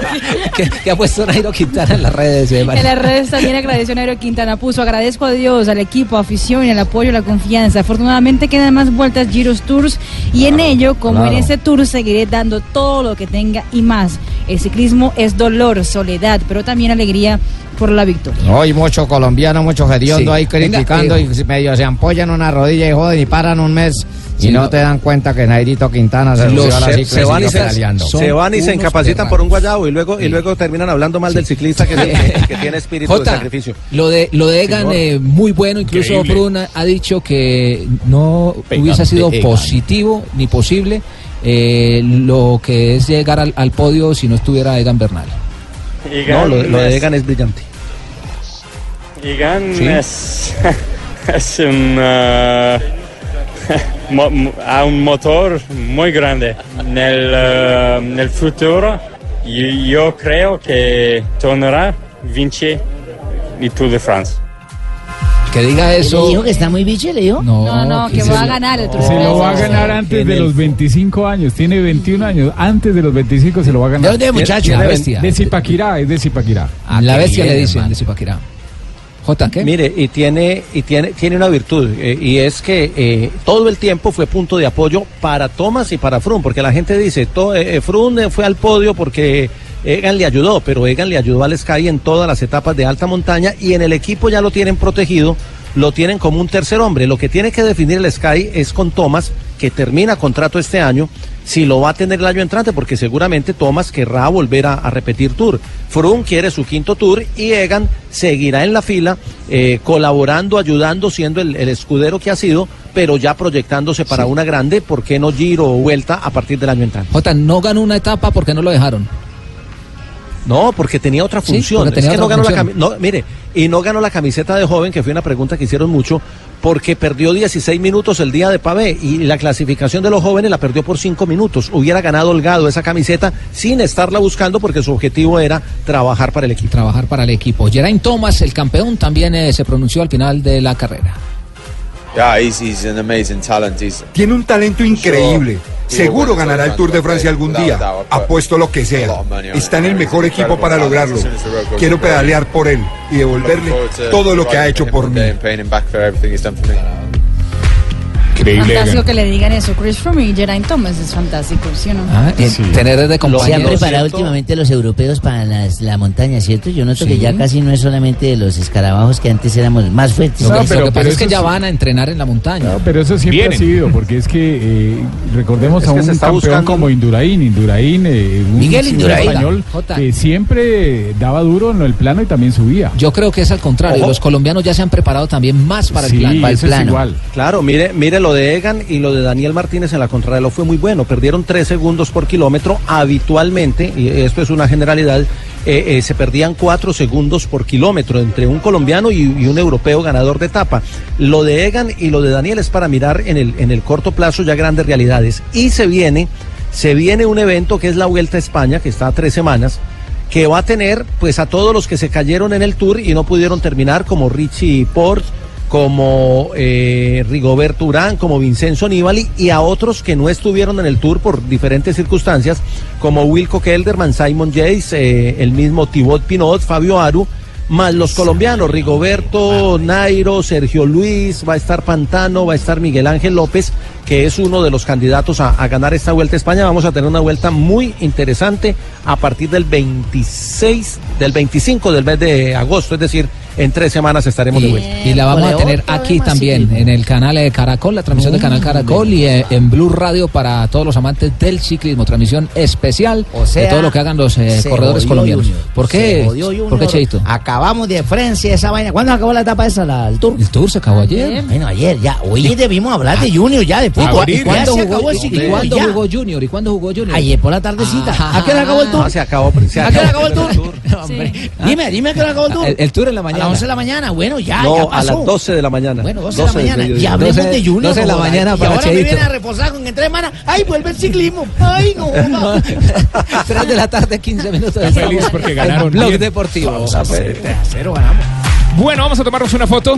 S5: ¿qué, qué ha puesto Nairo Quintana en las redes? eh?
S8: En las redes también agradeció a Nairo Quintana. Puso, agradezco a Dios, al equipo, afición y el apoyo la confianza. Afortunadamente quedan más vueltas Giros Tours y en ello, como
S21: Claro.
S8: en este tour, seguiré dando todo lo que tenga y más. El ciclismo es dolor, soledad, pero también alegría por la victoria.
S21: No, y mucho colombiano, mucho hediondo
S8: Sí.
S21: ahí
S8: Venga,
S21: criticando
S8: eh,
S21: y medio se ampollan una rodilla y joden y paran un mes y
S22: Sí,
S21: no
S22: no.
S21: te dan cuenta que Nairito Quintana se
S22: Los
S21: subió a la
S22: se, se
S21: y
S22: van y se, se van y se incapacitan por un guayabo y luego y luego terminan hablando mal del ciclista que, que, que tiene <laughs> espíritu de
S5: Jota,
S22: sacrificio.
S5: Lo de, lo de Egan, eh, muy bueno, incluso
S22: Increíble.
S5: Bruna ha dicho que no
S22: Pegante
S5: hubiese sido
S22: Egan.
S5: positivo ni posible eh, lo que es llegar al, al podio si no estuviera Egan Bernal.
S22: No, lo, de- lo de Egan es brillante.
S29: Igan
S22: Sí.
S29: es, <laughs> es un, <laughs> mo- ha un motor muy grande. Nel, eh, nel futuro yo, yo creo que tornerá vince el Tour de France.
S5: Que diga
S6: ¿Le dijo que está muy biche, le dijo?
S5: No,
S8: No, no, que va a ganar el Tour de
S7: Se lo va a ganar antes de los 25 años. Tiene 21 años. Antes de los 25 se lo va a ganar.
S5: ¿De dónde es, muchacho? La bestia.
S7: De Zipaquirá, es de Zipaquirá.
S5: la bestia le dicen de Zipaquirá.
S22: Mire, y tiene, y tiene, tiene una virtud, eh, y es que eh, todo el tiempo fue punto de apoyo para Thomas y para Froome, porque la gente dice, to, eh, eh, eh, fue al podio porque Egan le ayudó, pero Egan le ayudó al Sky en todas las etapas de alta montaña y en el equipo ya lo tienen protegido, lo tienen como un tercer hombre. Lo que tiene que definir el Sky es con Thomas, que termina contrato este año, si lo va a tener el año entrante, porque seguramente Thomas querrá volver a, a repetir tour. Froome quiere su quinto tour y Egan seguirá en la fila, eh, colaborando, ayudando, siendo el, el escudero que ha sido, pero ya proyectándose para una grande, ¿por qué no giro o vuelta a partir del año entrante?
S5: Jota, no ganó una etapa porque no lo dejaron.
S22: No, porque tenía otra
S5: Sí,
S22: función. Es
S5: tenía
S22: que no ganó la
S5: función.
S22: cami- no, mire, y no ganó la camiseta de joven, que fue una pregunta que hicieron mucho, porque perdió 16 minutos el día de Pavé y la clasificación de los jóvenes la perdió por 5 minutos. Hubiera ganado holgado esa camiseta sin estarla buscando porque su objetivo era trabajar para el equipo.
S5: Trabajar para el equipo. Geraint Thomas, el campeón, también eh, se pronunció al final de la carrera.
S30: Yeah, he's, he's an amazing talent. He's,
S28: Tiene un talento increíble. Seguro ganará el Tour de Francia algún día. Apuesto lo que sea. Está en el mejor equipo para lograrlo. Quiero pedalear por él y devolverle todo lo que ha hecho por mí.
S8: Fantástico que le digan eso. Chris Froome y Geraint Thomas es fantástico, ¿sí o no?
S5: Ah, eh, Tener de
S6: Se han preparado últimamente los europeos para las- la montaña, ¿cierto? Yo noto que ya casi no es solamente de los escarabajos que antes éramos más fuertes.
S5: Lo que,
S7: pero-
S5: lo que pasa
S7: pero
S5: es que ya van a entrenar en la montaña.
S7: No, pero eso siempre
S5: Vienen.
S7: ha sido, porque es que eh, recordemos
S22: Es
S7: a
S22: que
S7: un
S22: se está
S7: campeón
S22: buscando-
S7: como Indurain, Indurain, eh, un
S5: Miguel Indurain.
S7: español
S5: Jota.
S7: que siempre daba duro en el plano y también subía.
S5: Yo creo que es al contrario.
S22: Ojo.
S5: Los colombianos ya se han preparado también más para
S7: Sí,
S5: el plan.
S7: es igual.
S22: Claro, mire, mire lo de Egan y lo de Daniel Martínez en la contrarreloj fue muy bueno. Perdieron tres segundos por kilómetro. Habitualmente, y esto es una generalidad, eh, eh, se perdían cuatro segundos por kilómetro entre un colombiano y, y un europeo ganador de etapa. Lo de Egan y lo de Daniel es para mirar en el, en el corto plazo ya grandes realidades. Y se viene, se viene un evento que es la Vuelta a España, que está a tres semanas que va a tener pues a todos los que se cayeron en el tour y no pudieron terminar como Richie Port, como eh, Rigoberto Urán, como Vincenzo Nibali y a otros que no estuvieron en el tour por diferentes circunstancias como Wilco Kelderman, Simon Yates, eh, el mismo Thibaut Pinot, Fabio Aru, más los colombianos, Rigoberto, Nairo, Sergio Luis, va a estar Pantano, va a estar Miguel Ángel López, que es uno de los candidatos a, a ganar esta vuelta a España. Vamos a tener una vuelta muy interesante a partir del 26, del 25 del mes de agosto, es decir, en tres semanas estaremos de vuelta.
S5: Y la vamos a tener aquí también, en el canal de Caracol, la transmisión del canal Caracol y eh, en Blue Radio para todos los amantes del ciclismo. Transmisión especial
S21: sea,
S5: de todo lo que hagan los eh, corredores colombianos.
S21: Junior.
S5: ¿Por qué? ¿Por qué, Cheito?
S21: Acabamos de Francia esa vaina. ¿Cuándo acabó la etapa esa, la, el tour?
S5: El tour se acabó ayer.
S21: Bueno, ayer ya. Hoy debimos hablar de Junior ya, de
S5: ¿Y
S21: fútbol.
S5: y cuándo
S21: se
S5: jugó,
S21: acabó el
S5: y- y cuándo
S21: ya.
S5: jugó Junior? ¿Y cuándo jugó Junior?
S21: Ayer por la tardecita.
S5: Ah. <laughs>
S21: ¿A qué hora acabó el tour?
S22: No, se acabó. Se
S21: ¿A qué hora acabó el tour? Dime, dime a qué hora acabó el tour.
S5: El tour en la mañana.
S21: A las 11 de la mañana. Bueno, ya,
S22: no,
S21: ya
S22: a
S21: pasó.
S22: las 12 de la mañana.
S21: Bueno, 12 de la mañana. Y hablemos
S5: 12
S21: de Junior.
S5: 12 de la mañana
S21: y
S5: para
S21: ahora me
S5: Cheito.
S21: viene a reposar con entre semanas. ¡Ay, vuelve el ciclismo! ¡Ay, no! <laughs> no.
S5: 3 <laughs> de la tarde, 15 minutos.
S9: Está feliz porque ganaron
S5: Blog
S9: bien.
S5: Deportivo.
S21: Cero ganamos.
S9: Bueno, vamos a tomarnos una foto.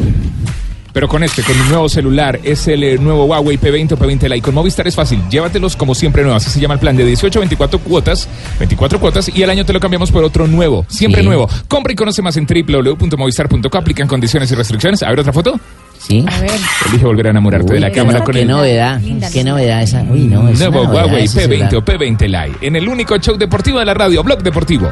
S9: Pero con este, con mi nuevo celular, es el eh, nuevo Huawei P20 o P20 Lite. Con Movistar es fácil, llévatelos como siempre nuevos. Así se llama el plan de 18 a 24 cuotas, 24 cuotas y al año te lo cambiamos por otro nuevo, siempre
S21: Sí.
S9: nuevo. Compra y conoce más en www.movistar.co. Aplican condiciones y restricciones. A ver otra foto.
S21: Sí.
S8: A ver.
S9: Elige volver a enamorarte de la cámara
S21: qué
S9: con el
S21: novedad.
S8: Linda,
S21: Qué novedad esa. Uy, no, es
S9: nuevo
S21: novedad
S9: Huawei
S21: ese
S9: P20
S21: celular.
S9: o P20 Lite. En el único show deportivo de la radio, Blog Deportivo.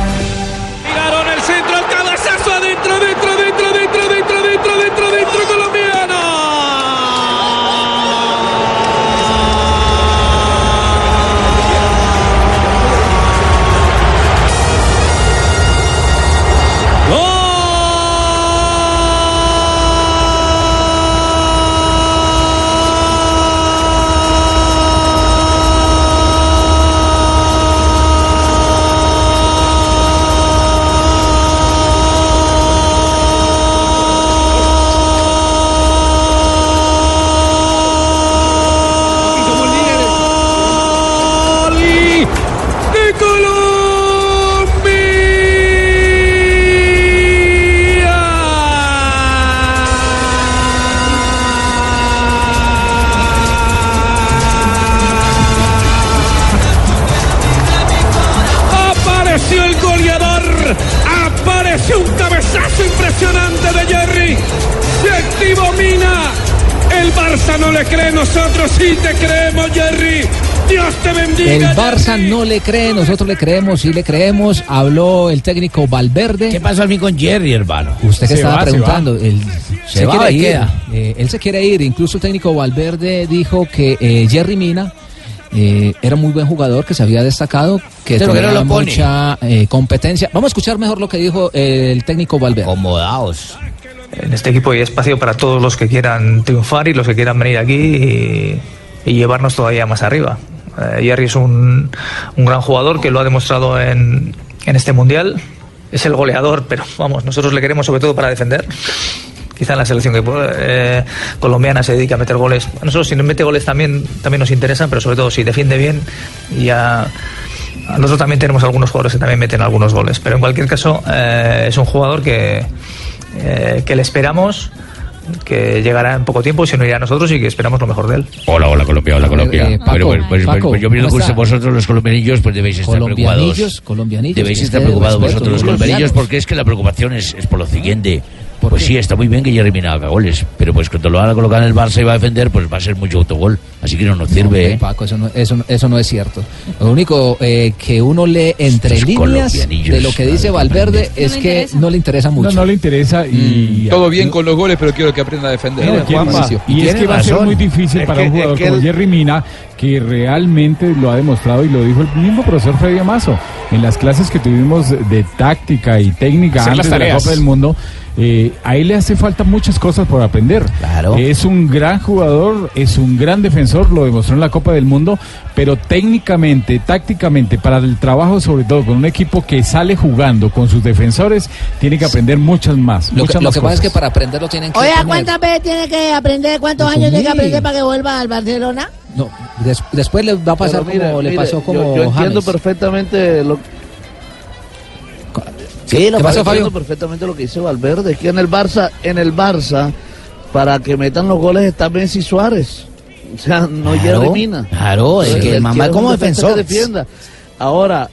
S31: No le cree, nosotros
S5: le creemos, sí le creemos. Habló el técnico Valverde.
S21: ¿Qué pasó a mí con Jerry, hermano?
S5: Usted que
S7: Se
S5: estaba
S7: va, se
S5: preguntando, él
S21: Se
S5: se,
S21: va,
S5: quiere
S21: ¿y
S5: ir.
S21: queda?
S5: eh, él se quiere ir. Incluso el técnico Valverde dijo que eh, Jerry Mina eh, era muy buen jugador, que se había destacado, que
S21: Pero que no
S5: tenía
S21: lo pone.
S5: mucha eh, competencia. Vamos a escuchar mejor lo que dijo eh, el técnico Valverde.
S21: Acomodaos.
S32: En este equipo hay espacio para todos los que quieran triunfar y los que quieran venir aquí y, y llevarnos todavía más arriba. Eh, Jerry es un, un gran jugador que lo ha demostrado en, en este mundial. Es el goleador, pero vamos, nosotros le queremos sobre todo para defender. Quizá en la selección que, eh, colombiana se dedica a meter goles. A nosotros si nos mete goles también, también nos interesan, pero sobre todo si defiende bien y a, a nosotros también tenemos algunos jugadores que también meten algunos goles. Pero en cualquier caso eh, es un jugador que, eh, que le esperamos, que llegará en poco tiempo se unirá a nosotros y que esperamos lo mejor de él.
S33: Hola, hola Colombia, hola Colombia.
S5: eh, Paco,
S33: bueno, pues, pues,
S5: Paco,
S33: pues yo pienso
S5: ¿cómo
S33: que vosotros los colombianillos pues debéis estar preocupados.
S5: Colombianillos.
S33: Debéis estar preocupados vosotros los colombianillos porque es que la preocupación es, es por lo siguiente.
S34: Pues sí, está muy bien que Jerry Mina haga goles, pero pues cuando lo van a colocar en el Barça y va a defender, pues va a ser mucho autogol. Así que no nos sirve, ¿eh?
S5: Paco, eso no, eso, no- eso no es cierto. Lo único eh, que uno lee entre
S34: Estos
S5: líneas de lo que dice Valverde es que no le interesa mucho.
S7: No, no le interesa y...
S35: Todo bien con los goles, pero quiero que aprenda a defender.
S7: No, y es que va a ser muy difícil
S35: Es
S7: para
S35: que-
S7: un jugador
S35: es que
S7: como
S35: el-
S7: Jerry Mina, que realmente lo ha demostrado y lo dijo el mismo profesor Freddy Amazo en las clases que tuvimos de táctica y técnica
S9: Hacer las
S7: antes de la
S9: tareas.
S7: Copa del Mundo. Eh, a él le hace falta muchas cosas por aprender. Es un gran jugador, es un gran defensor, lo demostró en la Copa del Mundo, pero técnicamente, tácticamente, para el trabajo, sobre todo con un equipo que sale jugando con sus defensores, tiene que aprender muchas más.
S5: Lo que,
S7: muchas
S5: lo
S7: más
S5: que pasa es que para aprenderlo tienen que
S6: Oiga,
S5: tener-
S6: ¿cuántas veces tiene que aprender? ¿Cuántos
S5: Pues
S6: años tiene que aprender para que vuelva al Barcelona?
S5: No, des- después le va a pasar
S10: mire,
S5: como le pasó como
S10: yo, yo entiendo
S5: James.
S10: perfectamente lo
S5: Sí,
S10: lo
S5: ¿Qué pasó,
S10: entiendo
S5: Fabio?
S10: perfectamente lo que dice Valverde, es que en el Barça, en el Barça, para que metan los goles está Messi Suárez. O sea, no
S6: Claro,
S10: Jerry Mina.
S6: claro, es que el
S10: quiere
S6: como defensor.
S10: que defienda. Ahora,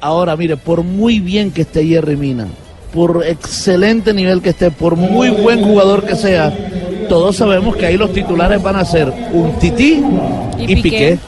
S10: ahora, mire, por muy bien que esté Jerry Mina, por excelente nivel que esté, por muy buen jugador que sea, todos sabemos que ahí los titulares van a ser un Tití y,
S5: Piqué.
S10: Piqué.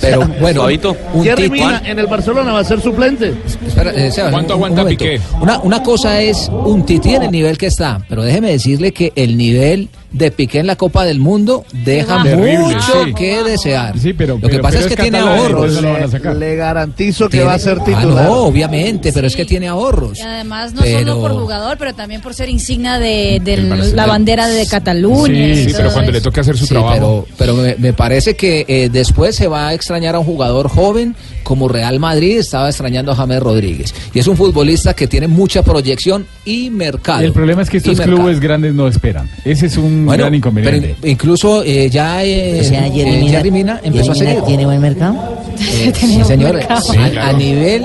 S5: Pero, bueno, un
S10: Jerry Mina en el Barcelona va a ser suplente.
S5: Espera, eh, Sebas,
S10: ¿Cuánto
S5: un- un
S10: aguanta
S5: momento.
S10: Piqué?
S5: Una, una cosa es un Titi en el nivel que está, pero déjeme decirle que el nivel de Piqué en la Copa del Mundo deja
S10: Terrible,
S5: mucho
S10: sí.
S5: que desear.
S7: Sí, pero,
S5: lo que pasa es que tiene ahorros.
S10: Le, le garantizo que
S5: Tiene-
S10: va a ser
S5: Ah,
S10: titular.
S5: no, obviamente, pero es que tiene ahorros.
S8: Y además, no
S5: Pero-
S8: solo por jugador, pero también por ser insignia de, de la bandera de Cataluña.
S9: Sí, pero cuando le
S8: eso.
S9: toque hacer su
S5: Sí,
S9: trabajo.
S5: pero, pero me, me parece que eh, después se va a extrañar a un jugador joven como Real Madrid estaba extrañando a James Rodríguez. Y es un futbolista que tiene mucha proyección y mercado.
S7: El problema es que estos clubes grandes no esperan. Ese es un
S5: Bueno,
S7: gran inconveniente.
S5: pero in- incluso eh, ya eh,
S6: O sea, Jerry
S5: eh,
S6: Mina-
S5: Jerry Mina empezó a
S6: Jerry Mina
S5: seguir.
S6: ¿Tiene buen mercado?
S5: Eh, <laughs> sí, señor. A, a nivel,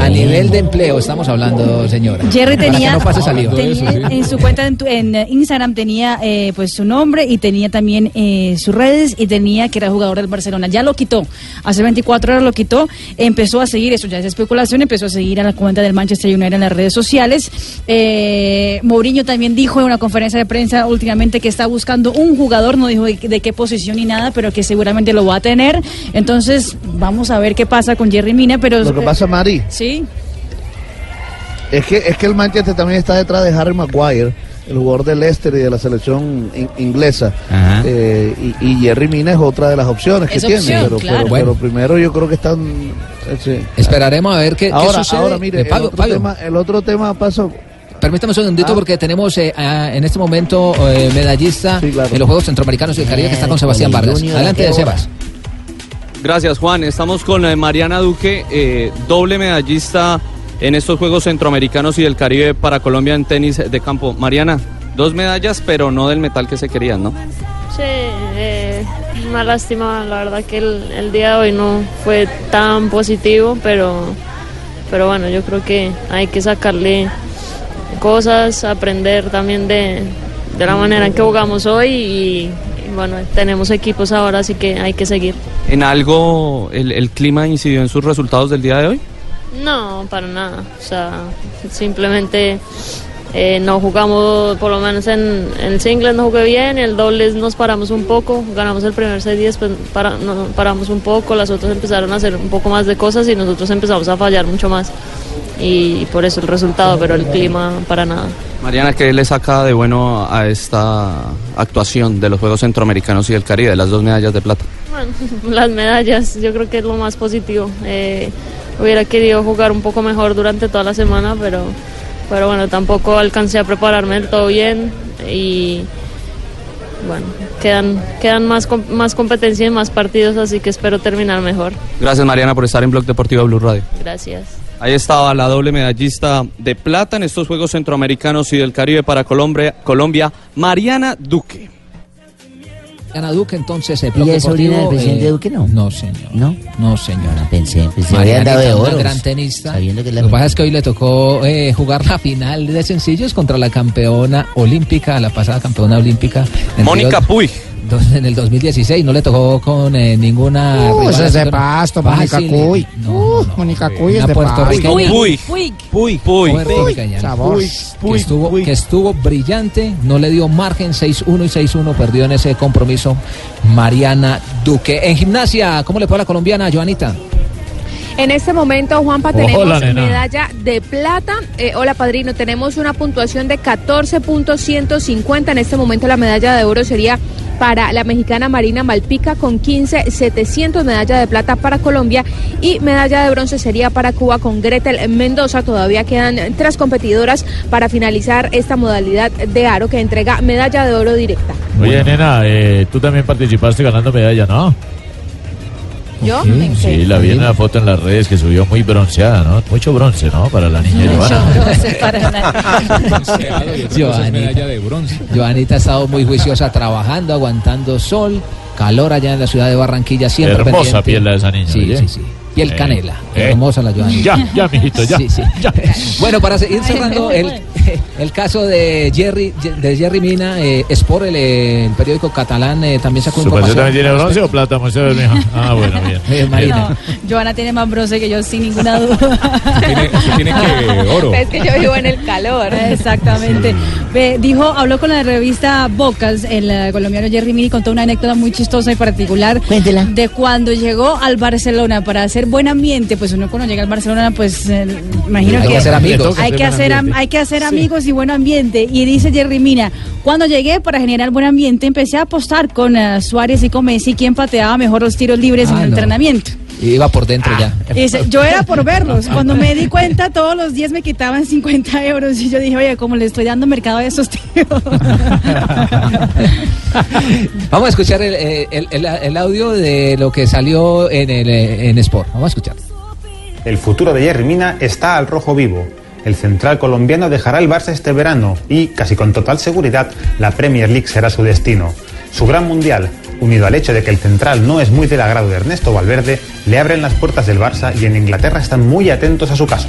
S5: a nivel de empleo estamos hablando, señora.
S8: Jerry tenía,
S5: no pase saliva.
S8: tenía en su cuenta en, tu- en, eh, Instagram tenía eh, pues su nombre y tenía también eh, sus redes y tenía que era jugador del Barcelona. Ya lo quitó. Hace 24 horas lo quitó. Empezó a seguir, eso ya es especulación, empezó a seguir a la cuenta del Manchester United en las redes sociales. Eh, Mourinho también dijo en una conferencia de prensa últimamente que está buscando un jugador, no dijo de, de qué posición ni nada, pero que seguramente lo va a tener. Entonces, vamos a ver qué pasa con Jerry Mina, pero
S10: Lo que pasa, Mari,
S8: Sí.
S10: es que, es que el Manchester también está detrás de Harry Maguire, el jugador del Leicester y de la selección in- inglesa.
S34: Ajá.
S10: Eh, y, y Jerry Mina es otra de las opciones que
S5: Es
S10: tiene.
S5: opción,
S10: pero,
S5: claro.
S10: pero,
S5: Bueno.
S10: pero primero yo creo que están... eh, sí.
S5: Esperaremos a ver qué, qué
S10: Ahora,
S5: sucede.
S10: ahora mire,
S5: Eh,
S10: el otro, tema, el otro tema pasó...
S5: permítame un segundito
S10: Ah.
S5: porque tenemos eh, a- en este momento eh, medallista en los Juegos Centroamericanos y del Caribe que está con Sebastián Vargas. Adelante, Sebas.
S11: Gracias, Juan. Estamos con eh, Mariana Duque, eh, doble medallista en estos Juegos Centroamericanos y del Caribe para Colombia en tenis de campo. Mariana, dos medallas, pero no del metal que se querían, ¿no?
S36: Sí, eh, una lástima, la verdad que el, el día de hoy no fue tan positivo, pero, pero bueno, yo creo que hay que sacarle cosas, aprender también de, de la manera en que jugamos hoy y, y bueno, tenemos equipos ahora, así que hay que seguir.
S11: ¿En algo el, el clima incidió en sus resultados del día de hoy?
S36: No, para nada. O sea, simplemente eh, no jugamos, por lo menos en, el singles no jugué bien, el dobles nos paramos un poco, ganamos el primer set y después para, no, paramos un poco, las otras empezaron a hacer un poco más de cosas y nosotros empezamos a fallar mucho más. Y por eso el resultado, pero el clima para nada.
S11: Mariana, ¿qué le saca de bueno a esta actuación de los Juegos Centroamericanos y del Caribe, de las dos medallas de plata?
S36: Bueno, <laughs> las medallas, yo creo que es lo más positivo. Eh, hubiera querido jugar un poco mejor durante toda la semana, pero, pero bueno, tampoco alcancé a prepararme del todo bien y bueno, quedan, quedan más, más competencia y más partidos, así que espero terminar mejor.
S11: Gracias Mariana por estar en Blog Deportivo Blue Radio.
S36: Gracias.
S11: Ahí estaba la doble medallista de plata en estos Juegos Centroamericanos y del Caribe para Colombia, Colombia Mariana Duque.
S5: Ana Duque, entonces, el
S6: ¿Ella
S5: Blog
S6: es sobrina del presidente
S5: eh,
S6: Duque, no?
S5: No, señor.
S6: ¿No?
S5: No, señora.
S6: Pensé, pensé que
S5: Marianita,
S6: había dado de
S5: una
S6: oro.
S5: gran tenista.
S6: Sabiendo que la
S5: Lo que pasa es que hoy le tocó eh, jugar la final de sencillos contra la campeona olímpica, la pasada campeona olímpica.
S11: Mónica Puig.
S5: Dos- en el 2016, no le tocó con eh, ninguna.
S21: Uh, ese es de pasto, Mónica. Cuy. Uh, Mónica Cuy es de pasto.
S5: Puy.
S11: Puy. Puy.
S21: Sabor.
S5: que, estuvo, que estuvo brillante, no le dio margen 6-1 y 6-1, perdió en ese compromiso Mariana Duque. En gimnasia, ¿cómo le fue a la colombiana, Joanita?
S25: En este momento, Juanpa,
S5: Hola,
S25: tenemos
S5: nena.
S25: medalla de plata. Eh, hola, padrino. Tenemos una puntuación de 14.150. En este momento, la medalla de oro sería para la mexicana Marina Malpica con 15.700. Medalla de plata para Colombia y medalla de bronce sería para Cuba con Gretel Mendoza. Todavía quedan tres competidoras para finalizar esta modalidad de aro que entrega medalla de oro directa.
S37: Oye, nena, eh, tú también participaste ganando medalla, ¿no?
S25: ¿Yo?
S37: Sí, la vi en una foto en las redes que subió muy bronceada, ¿no? Mucho bronce, ¿no? Para la niña Joana. <laughs>
S5: Joanita.
S9: medalla de bronce.
S5: Joanita ha estado muy juiciosa trabajando, aguantando sol, calor allá en la ciudad de Barranquilla, siempre
S37: Hermosa
S5: pendiente.
S37: piel la de esa niña,
S5: Sí,
S37: oye.
S5: sí, sí. Piel
S37: Eh,
S5: canela.
S37: eh.
S5: Hermosa la Joanita.
S37: Ya, ya, mijito, ya.
S5: Sí, sí. Bueno, para seguir cerrando <laughs> el, <laughs> el caso de Jerry, de Jerry Mina, eh, Sport, el, eh, el periódico catalán, eh, también sacó
S37: ¿Su merced
S5: información.
S37: también tiene bronce o plata, mija? <laughs> Ah, bueno, bien.
S5: Eh, Marina.
S8: No, Joana tiene más bronce que yo, sin ninguna duda.
S37: tiene que oro.
S25: Es que yo vivo en el calor.
S8: Exactamente. Dijo, habló con la revista Bocas, el eh, colombiano Jerry Mini contó una anécdota muy chistosa y particular de cuando llegó al Barcelona para hacer buen ambiente. Pues uno cuando llega al Barcelona, pues eh, imagino
S5: Hay
S8: que
S5: que hacer amigos.
S8: Hay que hacer, am- hay que hacer amigos y buen ambiente. Y dice Jerry Mina, cuando llegué para generar buen ambiente, empecé a apostar con eh, Suárez y con Messi quién pateaba mejor los tiros libres en
S5: Ah,
S8: el
S5: no.
S8: entrenamiento.
S5: Y iba por dentro ya.
S8: Y dice, yo era por verlos. <laughs> Cuando me di cuenta, todos los días me quitaban 50 euros. Y yo dije, oye, como le estoy dando mercado a esos tíos. <laughs>
S5: Vamos a escuchar el, eh, el- el- el audio de lo que salió en, el, eh, en Sport. Vamos a escuchar.
S38: El futuro de Jerry Mina está al rojo vivo. El central colombiano dejará el Barça este verano y, casi con total seguridad, la Premier League será su destino. Su gran mundial, unido al hecho de que el central no es muy del agrado de Ernesto Valverde, le abren las puertas del Barça y en Inglaterra están muy atentos a su caso.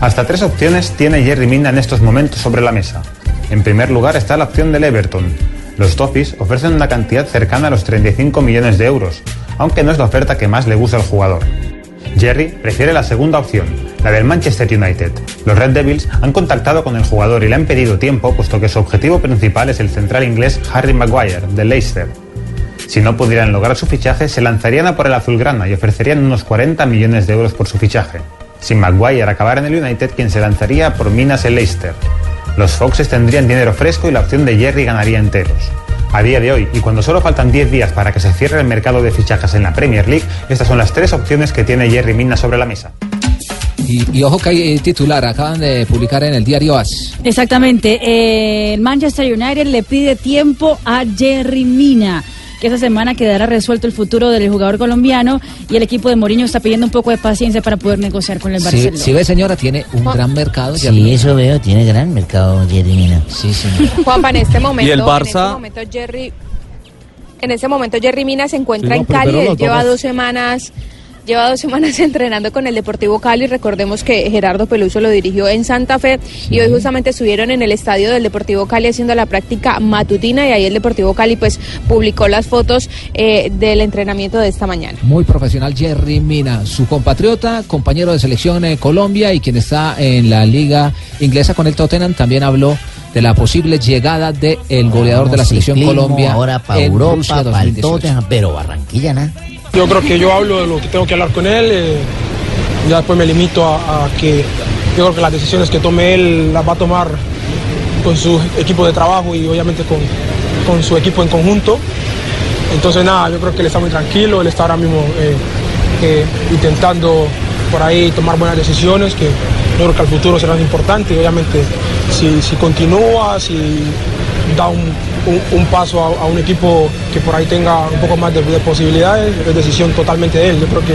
S38: Hasta tres opciones tiene Jerry Mina en estos momentos sobre la mesa. En primer lugar está la opción del Everton. Los Toffees ofrecen una cantidad cercana a los 35 millones de euros, aunque no es la oferta que más le gusta al jugador. Jerry prefiere la segunda opción, la del Manchester United. Los Red Devils han contactado con el jugador y le han pedido tiempo, puesto que su objetivo principal es el central inglés Harry Maguire, de Leicester. Si no pudieran lograr su fichaje, se lanzarían a por el azulgrana y ofrecerían unos 40 millones de euros por su fichaje. Si Maguire acabara en el United, quien se lanzaría por Minas el Leicester. Los Foxes tendrían dinero fresco y la opción de Jerry ganaría enteros. A día de hoy, y cuando solo faltan 10 días para que se cierre el mercado de fichajes en la Premier League, estas son las tres opciones que tiene Jerry Mina sobre la mesa.
S5: Y, y ojo que hay eh, titular, acaban de publicar en el diario AS.
S8: Exactamente. eh, Manchester United le pide tiempo a Jerry Mina. Que esta semana quedará resuelto el futuro del jugador colombiano y el equipo de Mourinho está pidiendo un poco de paciencia para poder negociar con el Barcelona.
S5: si ve, señora, tiene un gran mercado.
S6: Sí, eso veo, tiene gran mercado Jerry Mina.
S5: Sí, señor. <laughs>
S25: Juanpa, en este momento,
S5: ¿Y el
S25: en
S5: Barça?
S25: este momento Jerry, en este momento Jerry Mina se encuentra
S5: Sí, no,
S25: en Cali, él lleva dos semanas, lleva dos semanas <laughs> entrenando con el Deportivo Cali. Recordemos que Gerardo Peluso lo dirigió en Santa Fe y hoy justamente estuvieron en el estadio del Deportivo Cali haciendo la práctica matutina y ahí el Deportivo Cali pues publicó las fotos eh, del entrenamiento de esta mañana.
S5: Muy profesional Jerry Mina, su compatriota, compañero de selección en Colombia y quien está en la liga inglesa con el Tottenham, también habló de la posible llegada del el goleador de la selección
S6: Ciclismo,
S5: Colombia
S6: Ahora para
S5: en
S6: Europa,
S5: Rusia
S6: para el
S5: 2018.
S6: Tottenham, pero Barranquilla, ¿no?
S39: Yo creo que yo hablo de lo que tengo que hablar con él, eh, ya después me limito a, que yo creo que las decisiones que tome él las va a tomar con su equipo de trabajo y obviamente con, con su equipo en conjunto. Entonces nada, yo creo que él está muy tranquilo, él está ahora mismo eh, eh, intentando por ahí tomar buenas decisiones, que yo creo que al futuro serán importantes y obviamente si, si continúa, si da un, un- paso a, un equipo que por ahí tenga un poco más de, de posibilidades, es decisión totalmente de él. Yo creo que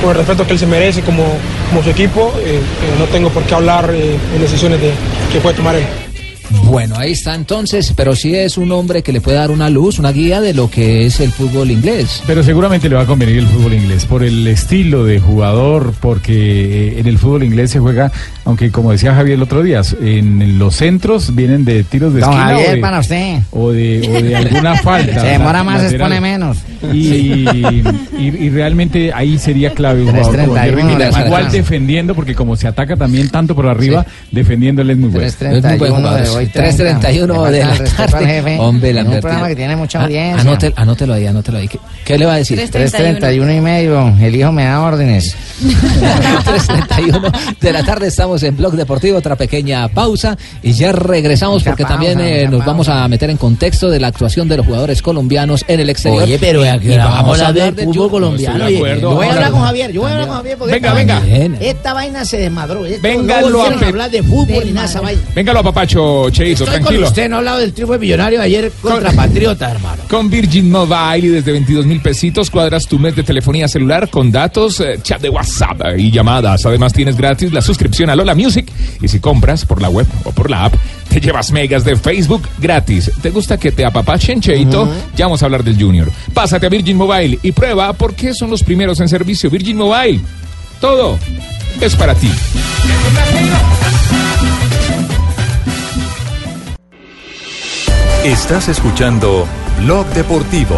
S39: con el respeto que él se merece como, como su equipo, eh, eh, no tengo por qué hablar eh, en decisiones de, que puede tomar él.
S5: Bueno, ahí está entonces, pero sí es un hombre que le puede dar una luz, una guía de lo que es el fútbol inglés.
S7: Pero seguramente le va a convenir el fútbol inglés por el estilo de jugador, porque eh, en el fútbol inglés se juega, aunque como decía Javier el otro día, en los centros vienen de tiros de
S21: Don
S7: esquina
S21: Javier,
S7: o, de,
S21: para usted.
S7: o de o de alguna <laughs> falta.
S21: Se demora más,
S7: lateral.
S21: expone menos.
S7: Y, y- y realmente ahí sería clave un jugador como
S21: 3.31
S7: Jerry Mina.
S21: de
S7: Igual defendiendo, porque como se ataca también tanto por arriba, defendiendo él es muy bueno.
S21: 3.31 de hoy,
S5: 3.31 de la tarde.
S21: jefe.
S5: Hombre,
S21: Es un programa que tiene mucha
S5: Ah,
S21: audiencia.
S5: anótelo, anótelo ahí, anótelo ahí. ¿Qué, qué le va a decir?
S21: 3.31 y medio. El hijo me da órdenes. <laughs>
S5: 3.31 de la tarde estamos en Blog Deportivo, otra pequeña pausa y ya regresamos
S6: Mucha
S5: porque
S6: pausa,
S5: también eh, nos vamos a meter en contexto de la actuación de los jugadores colombianos en el exterior.
S6: Oye, pero ¿a hora
S5: vamos
S6: vamos a
S5: a
S6: hablar del fútbol colombiano? Yo voy a hablar con
S5: a-
S6: Javier, yo voy a hablar con Javier porque
S9: Venga, venga.
S6: Esta vaina se desmadró. Esto
S9: Véngalo
S6: no
S9: a
S6: a hablar de fútbol ni nada esa vaina.
S9: Véngalo, papacho,
S6: Estoy con
S9: tranquilo.
S6: usted, no he hablado del triunfo de millonario ayer contra Patriota, hermano.
S9: Con Virgin Mobile y desde 22 mil pesitos cuadras tu mes de telefonía celular con datos, eh, chat de WhatsApp y llamadas. Además tienes gratis la suscripción a Lola Music y si compras por la web o por la app te llevas megas de Facebook gratis. ¿Te gusta que te apapachen, Cheito? Ya vamos a hablar del Junior. Pásate a Virgin Mobile y prueba por qué son los primeros en servicio. Virgin Mobile. Todo es para ti.
S1: Estás escuchando Blog Deportivo.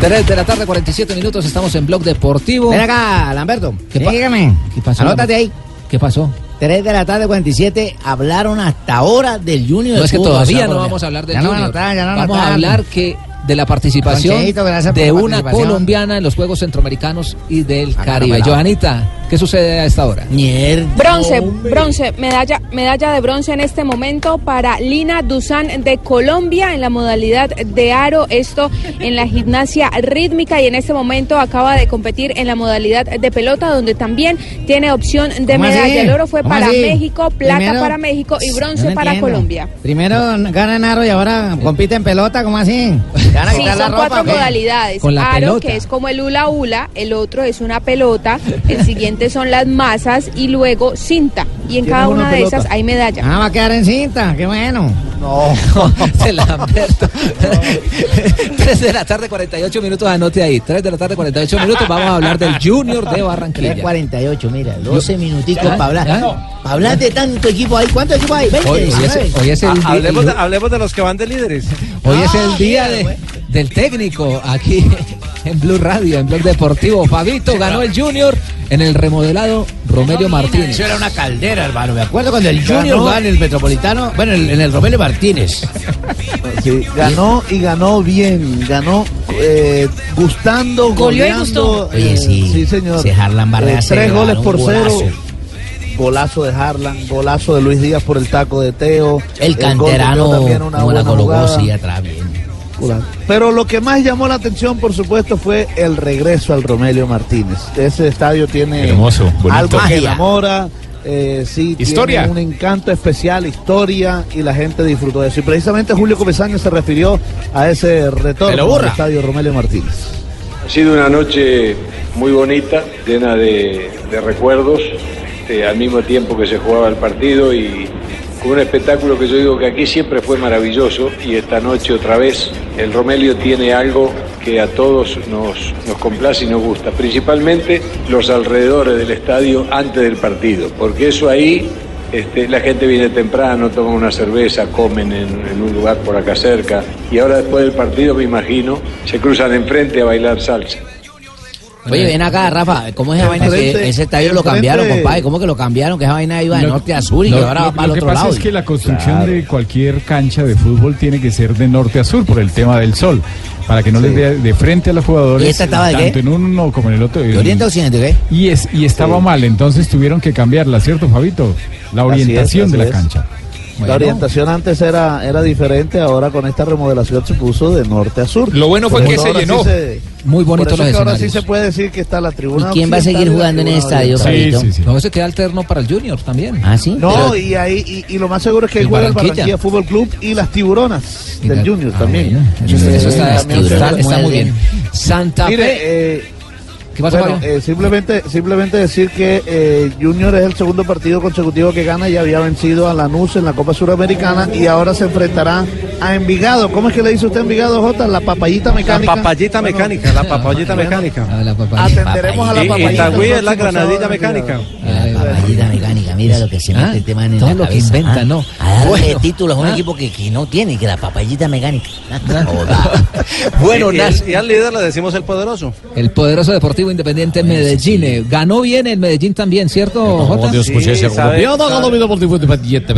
S5: 3 de la tarde, 47 minutos, estamos en Blog Deportivo.
S6: Ven acá, Lamberto.
S5: ¿Qué pa-
S6: Sígueme.
S5: ¿Qué pasó?
S6: Anótate ahí.
S5: ¿Qué pasó?
S6: 3 de la tarde, 47. Hablaron hasta ahora del Junior.
S5: No
S6: de
S5: es que
S6: fútbol,
S5: todavía no vamos a hablar del
S6: Ya no
S5: Junior.
S6: ya no
S5: vamos a hablar que de la participación de una
S6: participación.
S5: colombiana en los Juegos Centroamericanos y del
S6: Ah,
S5: Caribe.
S6: no, no.
S5: Joanita, ¿qué sucede a esta hora?
S25: Bronce, bronce, medalla, medalla de bronce en este momento para Lina Dusan de Colombia en la modalidad de aro, esto en la gimnasia rítmica y en este momento acaba de competir en la modalidad de pelota donde también tiene opción de medalla. El oro fue
S6: ¿Cómo
S25: para
S6: así?
S25: México, plata
S6: Primero-
S25: para México y bronce
S6: No
S25: para
S6: entiendo.
S25: Colombia.
S6: Primero gana en aro y ahora compite en pelota, ¿cómo así? ¿Te van a
S25: Sí, son cuatro modalidades.
S6: Con la
S25: Aro,
S6: pelota.
S25: que es como el hula hula, el otro es una pelota, el siguiente son las masas y luego cinta. Y en
S6: ¿Tiene
S25: cada
S6: una
S25: una de
S6: pelota?
S25: esas hay medalla.
S6: Ah, va a quedar en cinta, qué bueno.
S5: No, de Lamberto. 3 de la tarde, 48 minutos, anote ahí. 3 de la tarde, 48 minutos, vamos a hablar del Junior de Barranquilla.
S6: 3.48, mira, 12 minuticos
S5: ¿Ya?
S6: para hablar.
S5: ¿Ya?
S6: Para hablar de tanto equipo hay. ¿Cuántos equipos hay? 20,
S5: Hoy- hoy es-
S6: 19.
S5: hoy es el
S22: Ha-
S5: día-
S22: hablemos, de, hablemos de los que van de líderes. <laughs>
S5: Hoy es el día de- del técnico aquí <laughs> en Blue Radio, en Blog Deportivo. Fabito ganó el Junior en el remodelado Romelio Martínez.
S6: Eso era una caldera, hermano. Me acuerdo cuando el Junior
S10: Ganó.
S6: jugaba en el Metropolitano, bueno, en el, en el Romelio Martínez.
S10: Sí, ganó y ganó bien, ganó eh, gustando,
S6: Goleó y
S10: goleando.
S6: gustó. Oye,
S10: eh,
S6: sí,
S10: señor.
S6: Harlan Barrera
S10: Eh, tres goles por cero.
S6: golazo.
S10: De Harlan, golazo de Luis Díaz por el taco de Teo.
S6: El canterano,
S10: también una buena
S6: colocó,
S10: jugada.
S6: sí, atrás bien.
S10: Pero lo que más llamó la atención, por supuesto, fue el regreso al Romelio Martínez. Ese estadio tiene
S9: Hermoso,
S10: algo que enamora. eh, sí,
S9: Historia.
S10: tiene un encanto especial, historia, y la gente disfrutó de eso. Y precisamente Julio Comesaño se refirió a ese retorno al estadio Romelio Martínez.
S40: Ha sido una noche muy bonita, llena de, de recuerdos, este, al mismo tiempo que se jugaba el partido y un espectáculo que yo digo que aquí siempre fue maravilloso y esta noche otra vez el Romelio tiene algo que a todos nos, nos complace y nos gusta, principalmente los alrededores del estadio antes del partido, porque eso ahí este, la gente viene temprano, toma una cerveza, comen en, en un lugar por acá cerca y ahora después del partido me imagino se cruzan enfrente a bailar salsa.
S6: Oye, ven acá, Rafa, ¿cómo es esa vaina que
S10: Enfrente-
S6: ese estadio lo cambiaron, compadre? ¿Cómo que lo cambiaron? Que esa vaina iba de
S7: Lo-
S6: norte a sur y
S7: lo-
S6: que ahora
S7: lo-
S6: va para el
S7: Lo que
S6: otro
S7: pasa
S6: lado.
S7: es que la construcción
S6: Claro.
S7: de cualquier cancha de fútbol tiene que ser de norte a sur por el tema del sol, para que no les dé de frente a los jugadores,
S6: ¿Y esta estaba de
S7: tanto
S6: qué?
S7: en uno como en el otro.
S6: ¿De oriente a occidente, qué?
S7: Y, es, y estaba mal, entonces tuvieron que cambiarla, ¿cierto, Fabito? La
S10: Así es,
S7: orientación de la
S10: es.
S7: cancha.
S10: La orientación antes era, era diferente, ahora con esta remodelación se puso de norte a sur.
S9: Lo bueno fue
S10: Por
S9: que se
S10: ahora sí
S9: llenó.
S10: se-
S5: Muy
S10: por
S5: bonitos
S10: eso
S5: los
S10: que ahora sí se puede decir que está la tribuna.
S6: ¿Y quién va a seguir jugando en el estadio,
S10: oriental.
S6: Fabito?
S5: No, se queda alterno para el Junior también.
S6: Ah, sí.
S10: No, y ahí y, y lo más seguro es que juega el
S5: Barranquilla.
S10: Fútbol Club y las tiburonas del Junior también.
S5: Eso, está- eso está,
S10: También
S5: está-
S10: se-
S5: está muy bien. Santa
S10: Mire,
S5: Fe.
S10: eh,
S5: ¿Qué pasa,
S10: Bueno, eh, simplemente, simplemente decir que eh, Junior es el segundo partido consecutivo que gana y había vencido a Lanús en la Copa Suramericana y ahora se enfrentará a Envigado. ¿Cómo es que le dice usted Envigado, Jota? La papayita
S22: La
S10: mecánica.
S22: papayita
S10: Bueno,
S22: mecánica, la papayita mecánica.
S10: Atenderemos a la
S22: Y- y
S10: papayita.
S22: Itagüí es la
S10: en
S22: mecánica.
S6: La papayita mecánica, mira lo que se mete este man en
S5: todo
S6: la
S5: lo que inventa,
S6: ¿ah?
S5: ¿no?
S6: A darle
S5: Bueno.
S6: títulos a un
S5: Ah.
S6: equipo que, que no tiene, que la papayita mecánica. <laughs>
S5: Bueno,
S22: y, y
S5: Nas-
S22: al, y al líder le decimos el poderoso.
S5: El poderoso Deportivo Independiente Medellín. eh, Ganó bien el Medellín también, ¿cierto, Jota?
S37: Dios escuché ese
S22: sabe-
S37: ganó mi deportivo independiente,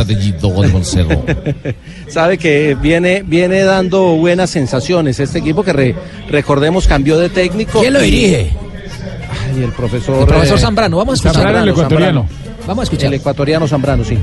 S37: cero. <laughs>
S22: Sabe que viene, viene dando buenas sensaciones este equipo que re- recordemos cambió de técnico.
S6: ¿Quién lo dirige?
S22: Ay, el profesor.
S5: El profesor
S22: eh,
S5: Zambrano. Vamos a escuchar.
S22: Zambrano,
S5: Zambrano,
S22: Zambrano.
S5: Vamos a escuchar.
S22: El ecuatoriano Zambrano, sí.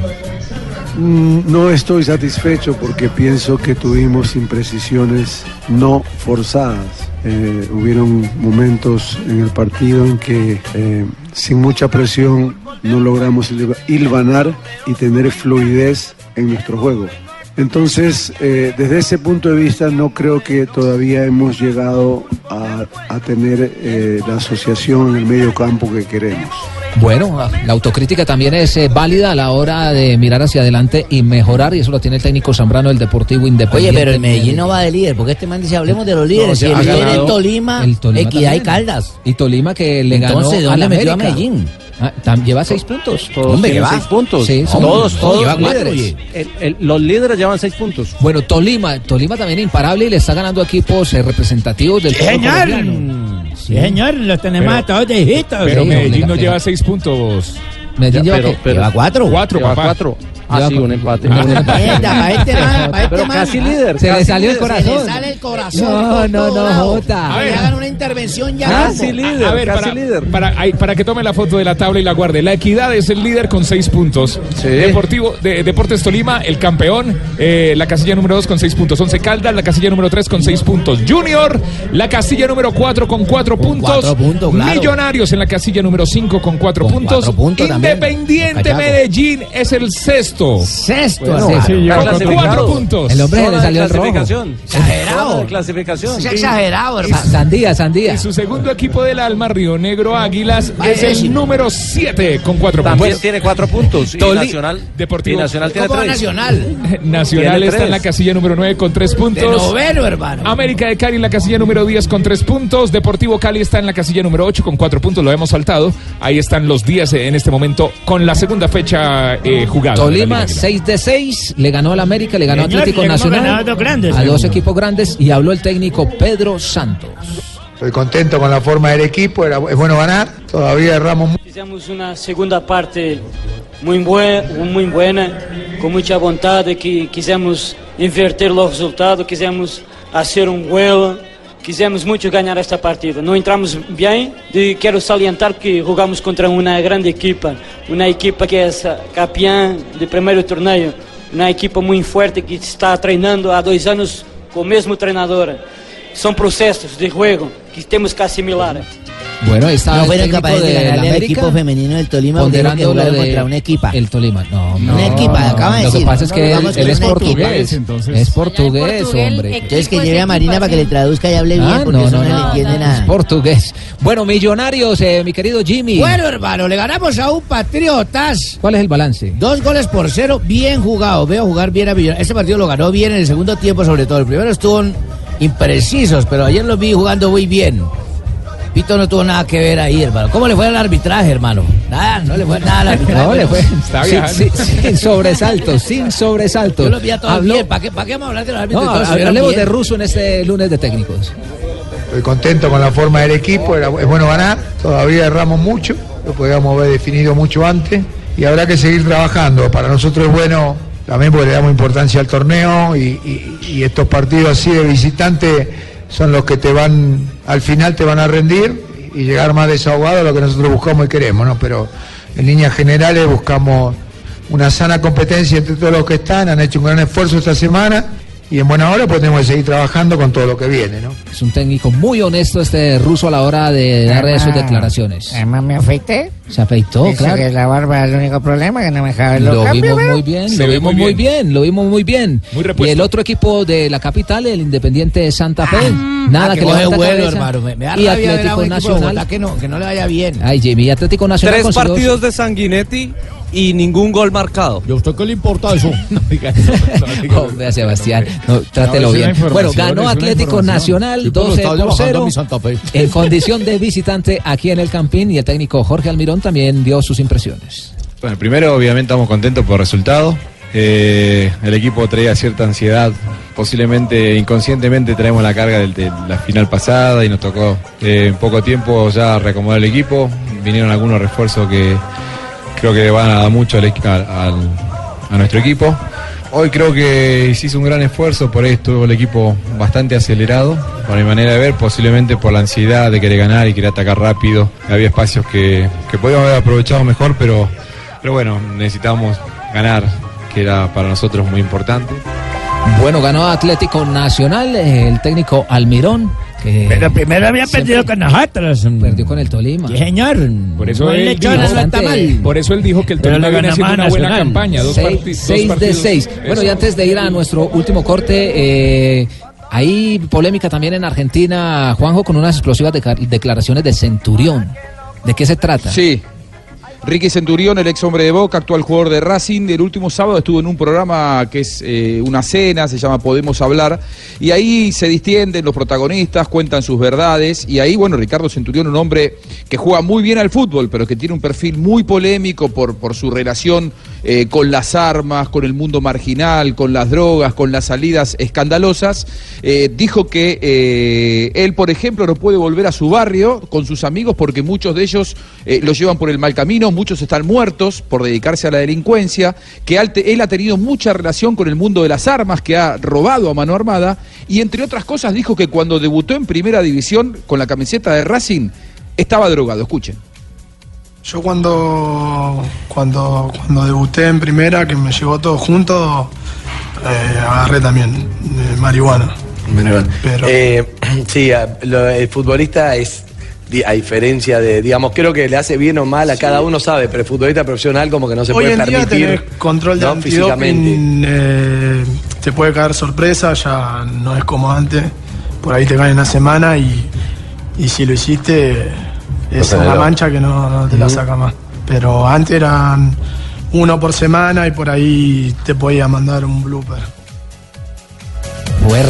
S41: Mm, No estoy satisfecho porque pienso que tuvimos imprecisiones no forzadas. Eh, hubieron momentos en el partido en que eh, sin mucha presión no logramos hilva- hilvanar y tener fluidez en nuestro juego. Entonces, eh, desde ese punto de vista, no creo que todavía hemos llegado a, a tener eh, la asociación en el medio campo que queremos.
S5: Bueno, la autocrítica también es eh, válida a la hora de mirar hacia adelante y mejorar, y eso lo tiene el técnico Zambrano del Deportivo
S6: Oye,
S5: Independiente.
S6: pero el Medellín no va de líder, porque este man dice, hablemos de los líderes. si el líder es Tolima,
S5: el Tolima
S6: Equidad y. Caldas.
S5: Y Tolima que le
S6: Entonces,
S5: ganó
S6: ¿dónde
S5: al
S6: metió a. Medellín?
S5: Ah, lleva seis puntos.
S22: Todos
S5: Hombre,
S22: tienen
S5: que va.
S22: seis puntos.
S5: Sí, son-
S22: todos,
S5: no,
S22: todos
S5: lleva cuatro,
S22: líderes.
S5: oye.
S22: El- el- los líderes llevan seis puntos.
S5: Bueno, Tolima, Tolima también imparable y le está ganando equipos eh, representativos del colombiano.
S42: Sí, señor, los tenemos
S5: Pero-
S42: a todos de hijitos.
S9: Pero
S5: Sí,
S9: Medellín no lleva seis puntos.
S5: Medellín lleva
S22: pero- pero-
S6: Lleva cuatro.
S9: Cuatro,
S22: Lleva
S9: papá.
S22: cuatro. Ah, sí, un empate.
S5: Ah,
S22: un empate.
S6: Para este man, para este
S22: Pero
S6: man.
S22: casi líder.
S5: Se le salió el corazón.
S6: Se le sale el corazón.
S5: No, no, no. Jota.
S9: A ver.
S6: Hagan una intervención ya.
S22: Casi
S6: mismo.
S22: líder.
S9: A ver,
S22: casi
S9: para,
S22: líder.
S9: Para, para que tome la foto de la tabla y la guarde. La Equidad es el líder con seis puntos.
S22: Sí.
S9: Deportivo, de, Deportes Tolima, el campeón. eh, la casilla número dos con seis puntos. Once Caldas, la casilla número tres con seis puntos. Junior, la casilla número cuatro con cuatro puntos.
S6: cuatro puntos, claro.
S9: Millonarios en la casilla número cinco con cuatro
S6: Con
S9: puntos.
S6: cuatro puntos.
S9: Independiente. Medellín es el sexto.
S6: Sexto,
S22: Bueno,
S6: hermano.
S7: sí, lleva
S9: Con
S7: cuatro
S9: cuatro
S22: puntos.
S5: El hombre se le
S22: de
S5: salió el rojo.
S22: clasificación.
S6: Exagerado.
S22: De clasificación.
S6: Es exagerado, hermano.
S5: Sandía, sandía.
S9: Y su segundo equipo del alma, Río Negro Águilas, es el número 7 con cuatro
S22: También
S9: puntos.
S22: tiene cuatro puntos. Y
S9: Toli-
S22: Nacional,
S9: Deportivo.
S22: y Nacional tiene
S6: ¿Cómo va
S22: tres.
S6: Nacional? <laughs>
S9: Nacional
S22: Tiene
S9: está en la
S22: tres.
S9: casilla número 9 con 3
S6: De
S9: puntos.
S6: noveno, hermano.
S9: América de Cali en la casilla número 10 con 3 puntos. Deportivo Cali está en la casilla número 8 con 4 puntos. Lo hemos saltado. Ahí están los días en este momento con la segunda fecha eh, jugada. de la
S5: Tolima,
S9: Liga Águila.
S5: 6 de 6, le ganó al América, le ganó a
S42: Señor,
S5: Atlético Nacional.
S42: a dos grandes,
S5: a dos
S42: señor.
S5: equipos grandes y habló el técnico Pedro Santos.
S40: Estoy contento con la forma del equipo, era, es bueno ganar, todavía erramos mucho.
S43: Fizemos uma segunda parte muito, bue muito buena, com muita vontade, que quisemos inverter o resultado, quisemos fazer um gol, quisemos muito ganhar esta partida. Não entramos bem, e quero salientar que jogamos contra uma grande equipa, uma equipa que é campeã do primeiro torneio, uma equipa muito forte que está treinando há dois anos com o mesmo treinador. São processos de jogo que temos que assimilar.
S5: Bueno, está
S6: No fueron capaces de ganarle al equipo femenino del Tolima que
S5: ponderando
S6: jugaron
S5: de
S6: contra una equipa.
S5: El Tolima, no, no.
S6: Una equipa,
S5: no,
S6: acaba de
S5: Lo que
S6: decir,
S5: pasa es
S6: no,
S5: que él, es portugués,
S7: entonces.
S5: es portugués, hombre.
S6: Entonces que lleve a
S8: es
S6: Marina para que le traduzca y hable bien,
S5: Ah,
S6: porque
S5: no,
S6: eso
S5: no,
S6: no, le entiende
S5: Es
S6: nada.
S5: portugués. Bueno, Millonarios, eh, mi querido Jimmy.
S6: Bueno, hermano, le ganamos a un Patriotas.
S5: ¿Cuál es el balance?
S6: Dos goles por cero, bien jugado. Veo jugar bien a Millonarios. Este partido lo ganó bien en el segundo tiempo, sobre todo. El primero estuvo imprecisos, pero ayer los vi jugando muy bien. Pito no tuvo nada que ver ahí, hermano. ¿Cómo le fue al arbitraje, hermano? Nada, no le fue nada al arbitraje.
S5: No, le fue
S9: Está viajando.
S5: sí, sin sobresaltos, sin sobresaltos.
S6: Yo los vi a todos
S5: Habló-
S6: bien. ¿Para qué, ¿Para qué vamos a hablar de los árbitros?
S5: No, hablemos
S6: bien.
S5: de Russo en este lunes de técnicos.
S40: Estoy contento con la forma del equipo, era, es bueno ganar, todavía erramos mucho, lo podíamos haber definido mucho antes y habrá que seguir trabajando. Para nosotros es bueno también porque le damos importancia al torneo y, estos partidos así de visitante son los que te van, al final te van a rendir y llegar más desahogado a lo que nosotros buscamos y queremos, ¿no? Pero en líneas generales buscamos una sana competencia entre todos los que están, han hecho un gran esfuerzo esta semana y en buena hora pues tenemos que seguir trabajando con todo lo que viene, ¿no?
S5: Es un técnico muy honesto este ruso a la hora de dar
S44: Además-
S5: sus declaraciones.
S44: Además me afeité.
S5: Se afeitó,
S44: Dice
S5: claro.
S44: que la barba es el único problema, que no me deja verlo.
S5: Lo
S44: cambio,
S5: vimos
S44: pero-
S5: muy bien,
S44: Se
S5: lo vimos muy bien. lo vimos muy bien. y el otro equipo de la capital, el Independiente Santa Fe, nada
S21: Ah,
S5: que,
S21: que vuelo,
S5: cabeza.
S21: hermano. Me, me da
S5: y Atlético
S21: de
S5: Nacional.
S21: Bogotá que no, que no le vaya bien.
S5: Ay, Jimmy, Atlético Nacional
S11: Tres
S5: consiguió-
S11: partidos de Sanguinetti y ningún gol marcado.
S21: ¿Y a usted qué le importa eso? <laughs> <laughs>
S5: Hombre, Sebastián, no, trátelo
S21: No, es una
S5: bien.
S21: información,
S5: Bueno,
S21: es
S5: ganó Atlético. Nacional
S21: Sí, pero
S5: 12
S21: está
S5: por
S21: trabajando
S5: 0
S21: mi Santa Fe. <laughs>
S5: en condición de visitante aquí en el Campín y el técnico Jorge Almirón también dio sus impresiones.
S45: Bueno, primero obviamente estamos contentos por el resultado. Eh, el equipo traía cierta ansiedad, posiblemente inconscientemente traemos la carga de, la final pasada y nos tocó eh, en poco tiempo ya reacomodar el equipo. Vinieron algunos refuerzos que creo que van a dar mucho al a nuestro equipo. Hoy creo que se hizo un gran esfuerzo, por ahí estuvo el equipo bastante acelerado, por mi manera de ver, posiblemente por la ansiedad de querer ganar y querer atacar rápido. Había espacios que, que podíamos haber aprovechado mejor, pero, pero bueno, necesitábamos ganar, que era para nosotros muy importante.
S5: Bueno, ganó Atlético Nacional, eh, el técnico Almirón. Que
S46: Pero primero había
S5: siempre
S46: perdido con nosotros.
S5: Perdió con el Tolima.
S46: Sí, señor.
S9: Por eso,
S46: No
S9: él dijo, por eso él dijo que el Tolima viene haciendo una buena
S46: Nacional.
S9: campaña. Dos,
S5: Seis-
S9: parti- dos
S5: seis de
S9: partidos.
S5: seis. Bueno,
S9: Eso.
S5: y antes de ir a nuestro último corte, eh, hay polémica también en Argentina, Juanjo, con unas explosivas deca- declaraciones de Centurión. ¿De qué se trata?
S14: Sí. Ricky Centurión, el ex hombre de Boca, actual jugador de Racing, el último sábado estuvo en un programa que es eh, una cena, se llama Podemos Hablar, y ahí se distienden los protagonistas, cuentan sus verdades, y ahí, bueno, Ricardo Centurión, un hombre que juega muy bien al fútbol, pero que tiene un perfil muy polémico por, por su relación eh, con las armas, con el mundo marginal, con las drogas, con las salidas escandalosas, eh, dijo que eh, él, por ejemplo, no puede volver a su barrio con sus amigos porque muchos de ellos lo llevan por el mal camino, muchos están muertos por dedicarse a la delincuencia, que él ha tenido mucha relación con el mundo de las armas, que ha robado a mano armada, y entre otras cosas dijo que cuando debutó en primera división con la camiseta de Racing, estaba drogado. Escuchen.
S47: Yo cuando, cuando, cuando debuté en primera, que me llevó todo junto, eh, agarré también eh, marihuana. Pero-
S48: Eh, <clears throat> sí, lo- el futbolista es, a diferencia de, digamos, creo que le hace bien o mal a cada uno, sabe, pero el futbolista profesional como que no se
S47: Hoy
S48: puede
S47: en día
S48: permitir.
S47: tener control de
S48: ¿no? físicamente.
S47: eh, te puede caer sorpresa, ya no es como antes. Por ahí te cae una semana y, y si lo hiciste es una mancha que no, no te la saca más. Pero antes eran uno por semana y por ahí te podía mandar un blooper.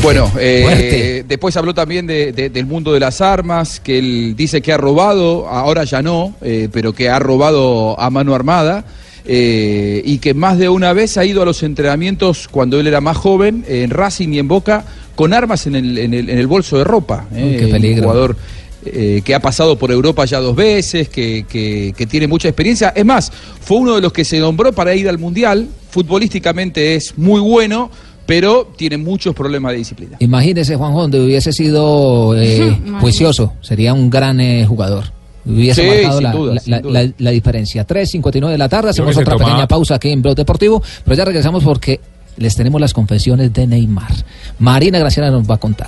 S14: Bueno, eh,
S47: fuerte.
S14: después habló también de- de- del mundo de las armas, que él dice que ha robado, ahora ya no, eh, pero que ha robado a mano armada. eh, y que más de una vez ha ido a los entrenamientos cuando él era más joven, en Racing y en Boca, con armas en el, en el- en el bolso de ropa. eh,
S5: qué peligro.
S14: Un jugador eh, que ha pasado por Europa ya dos veces, que, que- que tiene mucha experiencia. Es más, fue uno de los que se nombró para ir al Mundial. Futbolísticamente es muy bueno, pero tiene muchos problemas de disciplina.
S5: Imagínese, Juanjo, donde hubiese sido eh, <laughs> juicioso, sería un gran eh, jugador. Hubiese
S14: Sí,
S5: marcado
S14: sin
S5: la,
S14: duda,
S5: la-
S14: sin
S5: la-
S14: duda.
S5: la- la diferencia. 3.59 de la tarde, hacemos otra pequeña pausa aquí en Blog Deportivo, pero ya regresamos porque les tenemos las confesiones de Neymar. Marina Graciela nos va a contar.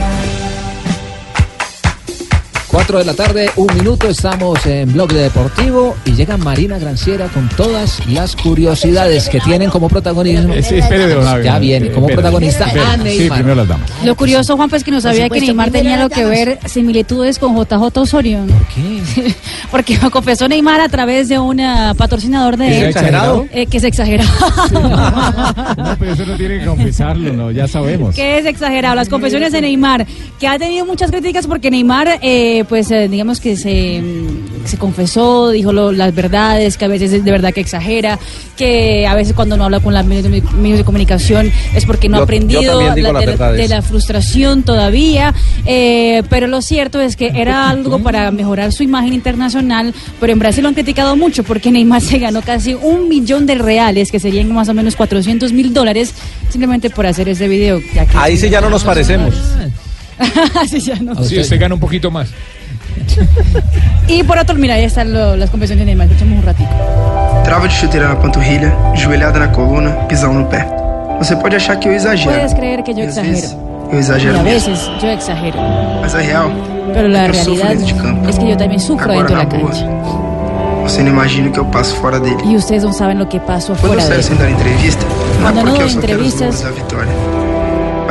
S5: 4 de la tarde, un minuto, estamos en Blog Deportivo y llega Marina Granciera con todas las curiosidades que tienen como protagonismo.
S7: Sí, espere,
S5: ya viene, como
S7: espere.
S5: protagonista
S7: Espere.
S5: a
S7: Sí,
S5: Neymar.
S7: primero las damas.
S8: Lo curioso, Juan, pues que no sabía que Neymar tenía lo que ver similitudes con JJ Osorio. ¿Por
S5: qué? <laughs>
S8: Porque lo confesó Neymar a través de un patrocinador de
S7: ¿Es
S8: él.
S7: exagerado?
S8: Eh, que es exagerado. <laughs>
S7: No, pero eso no tiene que confesarlo, no, ya sabemos.
S8: que es exagerado. Las confesiones de Neymar, que ha tenido muchas críticas porque Neymar, eh, pues eh, digamos que se, mm, se confesó, dijo lo- las verdades, que a veces es de verdad que exagera, que a veces cuando no habla con los medios, de- comunicación es porque no
S14: Yo-
S8: ha aprendido la- de la frustración todavía. eh, pero lo cierto es que era <laughs> algo para mejorar su imagen internacional, pero en Brasil lo han criticado mucho porque Neymar <laughs> se ganó casi un millón de reales, que serían más o menos 400 mil dólares, simplemente por hacer ese video. ya que-
S22: Ahí sí ya no nos parecemos. <laughs>
S8: Así ya no.
S9: Sí, usted gana un poquito más.
S8: Y por otro, mira, ahí están lo- las confesiones de Neymar. Escuchemos un ratito.
S49: Trava de chuteira na panturrilha, joelhada na coluna, pisão no pé. Você pode achar que eu exagero.
S8: Puedes creer que yo
S49: E às vezes,
S8: exagero.
S49: eu exagero
S8: a
S49: mesmo.
S8: veces yo exagero.
S49: Mas a real
S8: Pero la
S49: é que eu
S8: realidad
S49: de campo.
S8: es que yo también sufro
S49: Agora
S8: dentro de la
S49: boa,
S8: cancha.
S49: você não imagina o que eu passo fora dele.
S8: Y ustedes no saben lo que pasó
S49: Quando eu
S8: afuera de
S49: saio sem dar entrevista, não é
S8: Cuando no
S49: porque eu só quero os
S8: entrevistas-
S49: da vitória,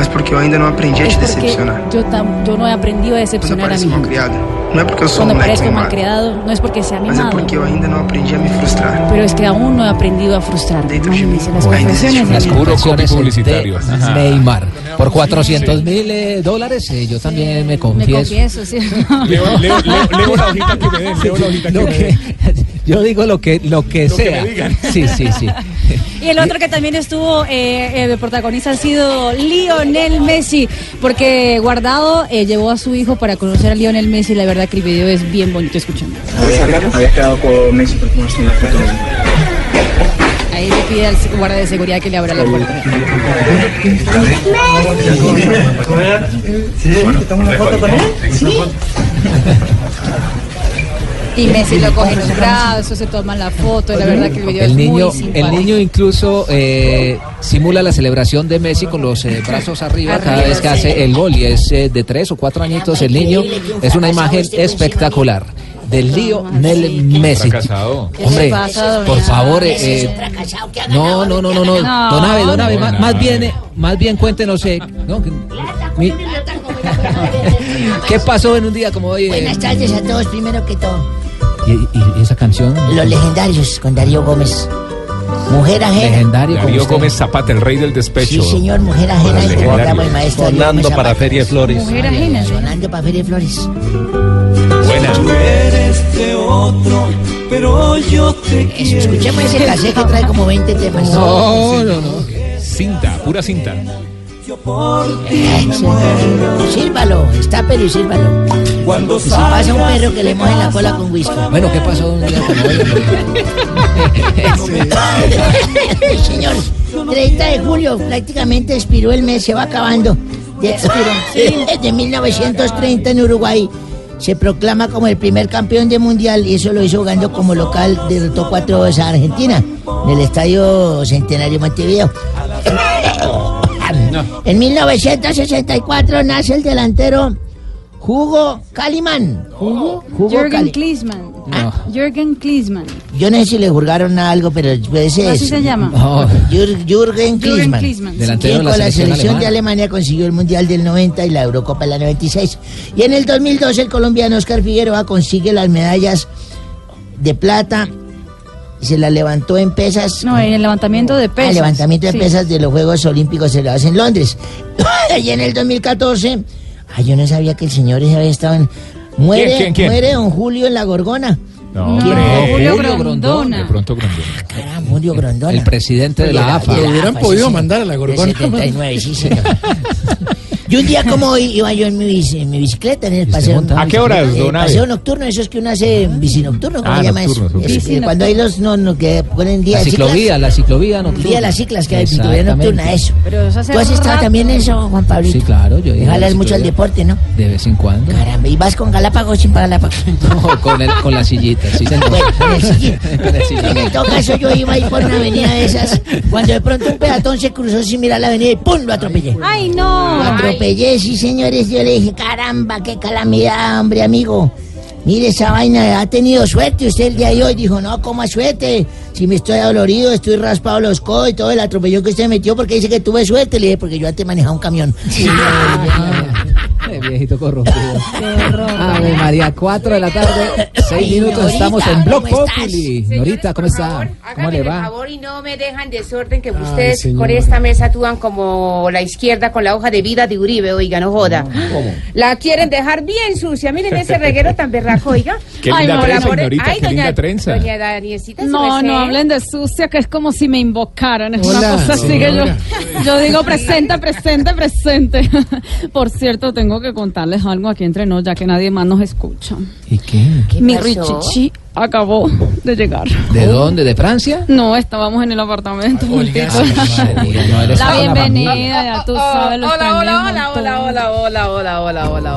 S49: mas porque eu ainda não aprendi a
S8: Es
S49: te
S8: porque
S49: decepcionar.
S8: yo, tam- yo no he aprendido a decepcionar a mi gente.
S49: criado, não é porque eu sou um
S8: Cuando
S49: moleque
S8: parezco mal
S49: mimado,
S8: criado, no es porque sea
S49: mas é
S8: mimado,
S49: porque eu ainda não aprendi a me frustrar.
S8: pero es que aún no he aprendido a frustrarme. Imagínense las
S49: Bueno,
S8: confesiones de
S5: Las
S8: Neymar.
S5: confesiones
S9: publicitario.
S5: de. Neymar. Por 400 mil eh, dólares, eh, yo también me
S8: Me
S5: confieso.
S8: confieso, sí.
S9: Leo, leo, leo, leo la hojita que me den, leo la hojita que
S5: Lo
S9: me den.
S5: Yo digo lo que, lo que
S9: Lo que
S5: sea.
S9: me digan. <laughs>
S5: Sí, sí, sí.
S8: Y el otro que también estuvo eh, eh, de protagonista ha sido Lionel Messi, porque Guardado eh, llevó a su hijo para conocer a Lionel Messi. La verdad que el video es bien bonito, escuchando.
S50: Había quedado con Messi por una foto.
S8: Ahí le pide al guardia de seguridad que le abra la puerta.
S50: ¿Sí? ¿Toma una foto con él? Sí. <laughs>
S8: Y Messi lo coge en los brazos, se toma la foto. La verdad que el video
S5: El
S8: es
S5: niño,
S8: muy simpático.
S5: el niño incluso eh, simula la celebración de Messi con los eh, brazos arriba cada vez que
S8: sí.
S5: hace el gol y es eh, de tres o cuatro añitos el niño. Es una imagen espectacular del Lionel Messi.
S9: Fracasado.
S8: ¿Qué
S5: Hombre, por favor, eh, no, no, no, no, no, don Abe, don Abe,
S9: No,
S5: más, bien, eh, más bien cuéntenos, eh, no, que- mi- <laughs> ¿qué pasó en un día como hoy? eh?
S6: Buenas tardes a todos, primero que todo.
S5: ¿Y, esa canción?
S6: Los legendarios con Darío Gómez. Mujer ajena.
S5: Legendario
S9: Darío. Gómez Zapata, el rey del despecho.
S6: Sí, señor, mujer ajena. El maestro
S22: Sonando
S6: Gómez
S22: para. Feria Flores.
S8: Mujer ajena.
S6: Sonando para Feria Flores.
S9: Buena.
S50: eres de otro, pero yo te
S6: Eso, escuchemos ese cassette que trae como 20 temas.
S5: No, no, no.
S9: Cinta, pura cinta.
S6: Ay, sí. Sírvalo, estápelo y sírvalo.
S50: Cuando
S6: Y si pasa un perro que le moje la cola con whisky.
S5: Bueno, ¿qué pasó un día? <laughs>
S6: Señor, 30 de julio, prácticamente expiró el mes, se va acabando. Desde <laughs> 1930 en Uruguay se proclama como el primer campeón de mundial y eso lo hizo jugando como local, derrotó 4-2 a Argentina en el estadio Centenario Montevideo. En 1964 nace el delantero Hugo Calimán. ¿Hugo? Hugo
S8: Jürgen
S6: Cali-
S8: Klinsmann.
S6: Ah.
S8: Jürgen Klinsmann.
S6: Yo no sé si le juzgaron algo, pero pues es.
S8: Así se llama.
S6: Jür- Jürgen
S8: Jürgen
S6: Klinsmann.
S8: Klinsmann, sí.
S5: Delantero
S6: quien
S5: de la
S6: con la
S5: selección
S6: selección de. Alemania consiguió el Mundial del 90 y la Eurocopa de la 96. Y en el 2002 el colombiano Oscar Figueroa consigue las medallas de plata. Se las levantó en pesas.
S8: No, en el levantamiento de
S6: Ah,
S8: pesas.
S6: levantamiento de
S8: Sí.
S6: pesas de los Juegos Olímpicos celebrados en Londres. <laughs> y en el 2014, ay, yo no sabía que el señor ese había estado en... Muere,
S9: ¿Quién, quién, quién?
S6: muere don Julio en la Gorgona.
S9: No,
S8: No. Julio
S5: Julio
S8: Grondona.
S9: De pronto Grondona.
S6: Caramba, Julio Grondona.
S5: el presidente de la AFA.
S51: Lo hubieran
S6: AFA,
S51: podido
S6: sí,
S51: mandar a la Gorgona.
S6: De 79, sí, señor. <laughs> Y un día como hoy iba yo en mi, bici- en mi bicicleta en el paseo.
S9: montaba ¿A qué horas,
S6: el
S9: don
S6: paseo nocturno, eso es que uno hace bici nocturno, ¿cómo
S9: Ah,
S6: se llama eso? Es cuando hay los no, no, que ponen día
S5: La ciclovía, la ciclovía nocturna.
S6: día de las ciclas que hay, ciclovía
S5: Exactamente.
S6: nocturna, eso.
S8: Pero eso hace
S6: ¿Tú has estado
S8: rato.
S6: también en eso, Juan Pablito?
S5: Sí, claro, yo a
S6: Jalas mucho al deporte, ¿no?
S5: De vez en cuando.
S6: Caramba, ¿y vas con Galápagos sin para Galápagos? <laughs>
S5: No, con, el, con la sillita, sí, señor.
S6: Bueno, con el sillín. <laughs>
S5: Con el sillín.
S6: En todo caso, yo iba ahí por una avenida de esas, cuando de pronto un peatón se cruzó sin mirar la avenida y ¡pum! lo atropellé.
S8: Ay, no.
S6: Lo atropellé, sí, señores. Yo le dije, caramba, qué calamidad, hombre, amigo. Mire, esa vaina ha tenido suerte usted el día de hoy. Dijo, no, ¿cómo suerte? Si me estoy dolorido, estoy raspado los codos y todo el atropellón que usted metió porque dice que tuve suerte. Le dije, porque yo antes manejaba un camión.
S5: Viejito corrompido. <laughs> Ave María, 4 de la tarde, 6
S6: Ay,
S5: minutos,
S6: Norita,
S5: estamos en Blog
S6: ¿cómo estás?
S5: Populi. Norita, ¿cómo está? ¿Cómo
S52: Háganme
S5: le va?
S52: favor y no me dejan desorden que
S51: Ay,
S52: ustedes
S51: señora.
S52: con esta mesa actúan como la izquierda con la hoja de vida de Uribe, oiga, no joda. La quieren dejar bien sucia. Miren ese reguero tan berraco, oiga.
S9: Qué linda
S52: no,
S9: trenza, señorita,
S52: Ay,
S9: qué
S52: doña,
S9: linda trenza.
S52: Doña Danielcita, su
S8: No, no hablen de sucia, que es como si me invocaran. Es
S51: Hola,
S8: una cosa así que yo digo presente, presente, presente. <laughs> Por cierto, tengo que contarles algo aquí entre nos, ya que nadie más nos escucha.
S5: ¿Y qué?
S52: ¿Qué
S8: Mi
S52: pasó?
S8: Richichi acabó de llegar.
S5: ¿De dónde? ¿De Francia?
S8: No, estábamos en el apartamento
S5: no eres
S8: La bienvenida, ya tú sabes,
S52: Hola, hola, hola, hola, hola, hola, hola, hola, hola.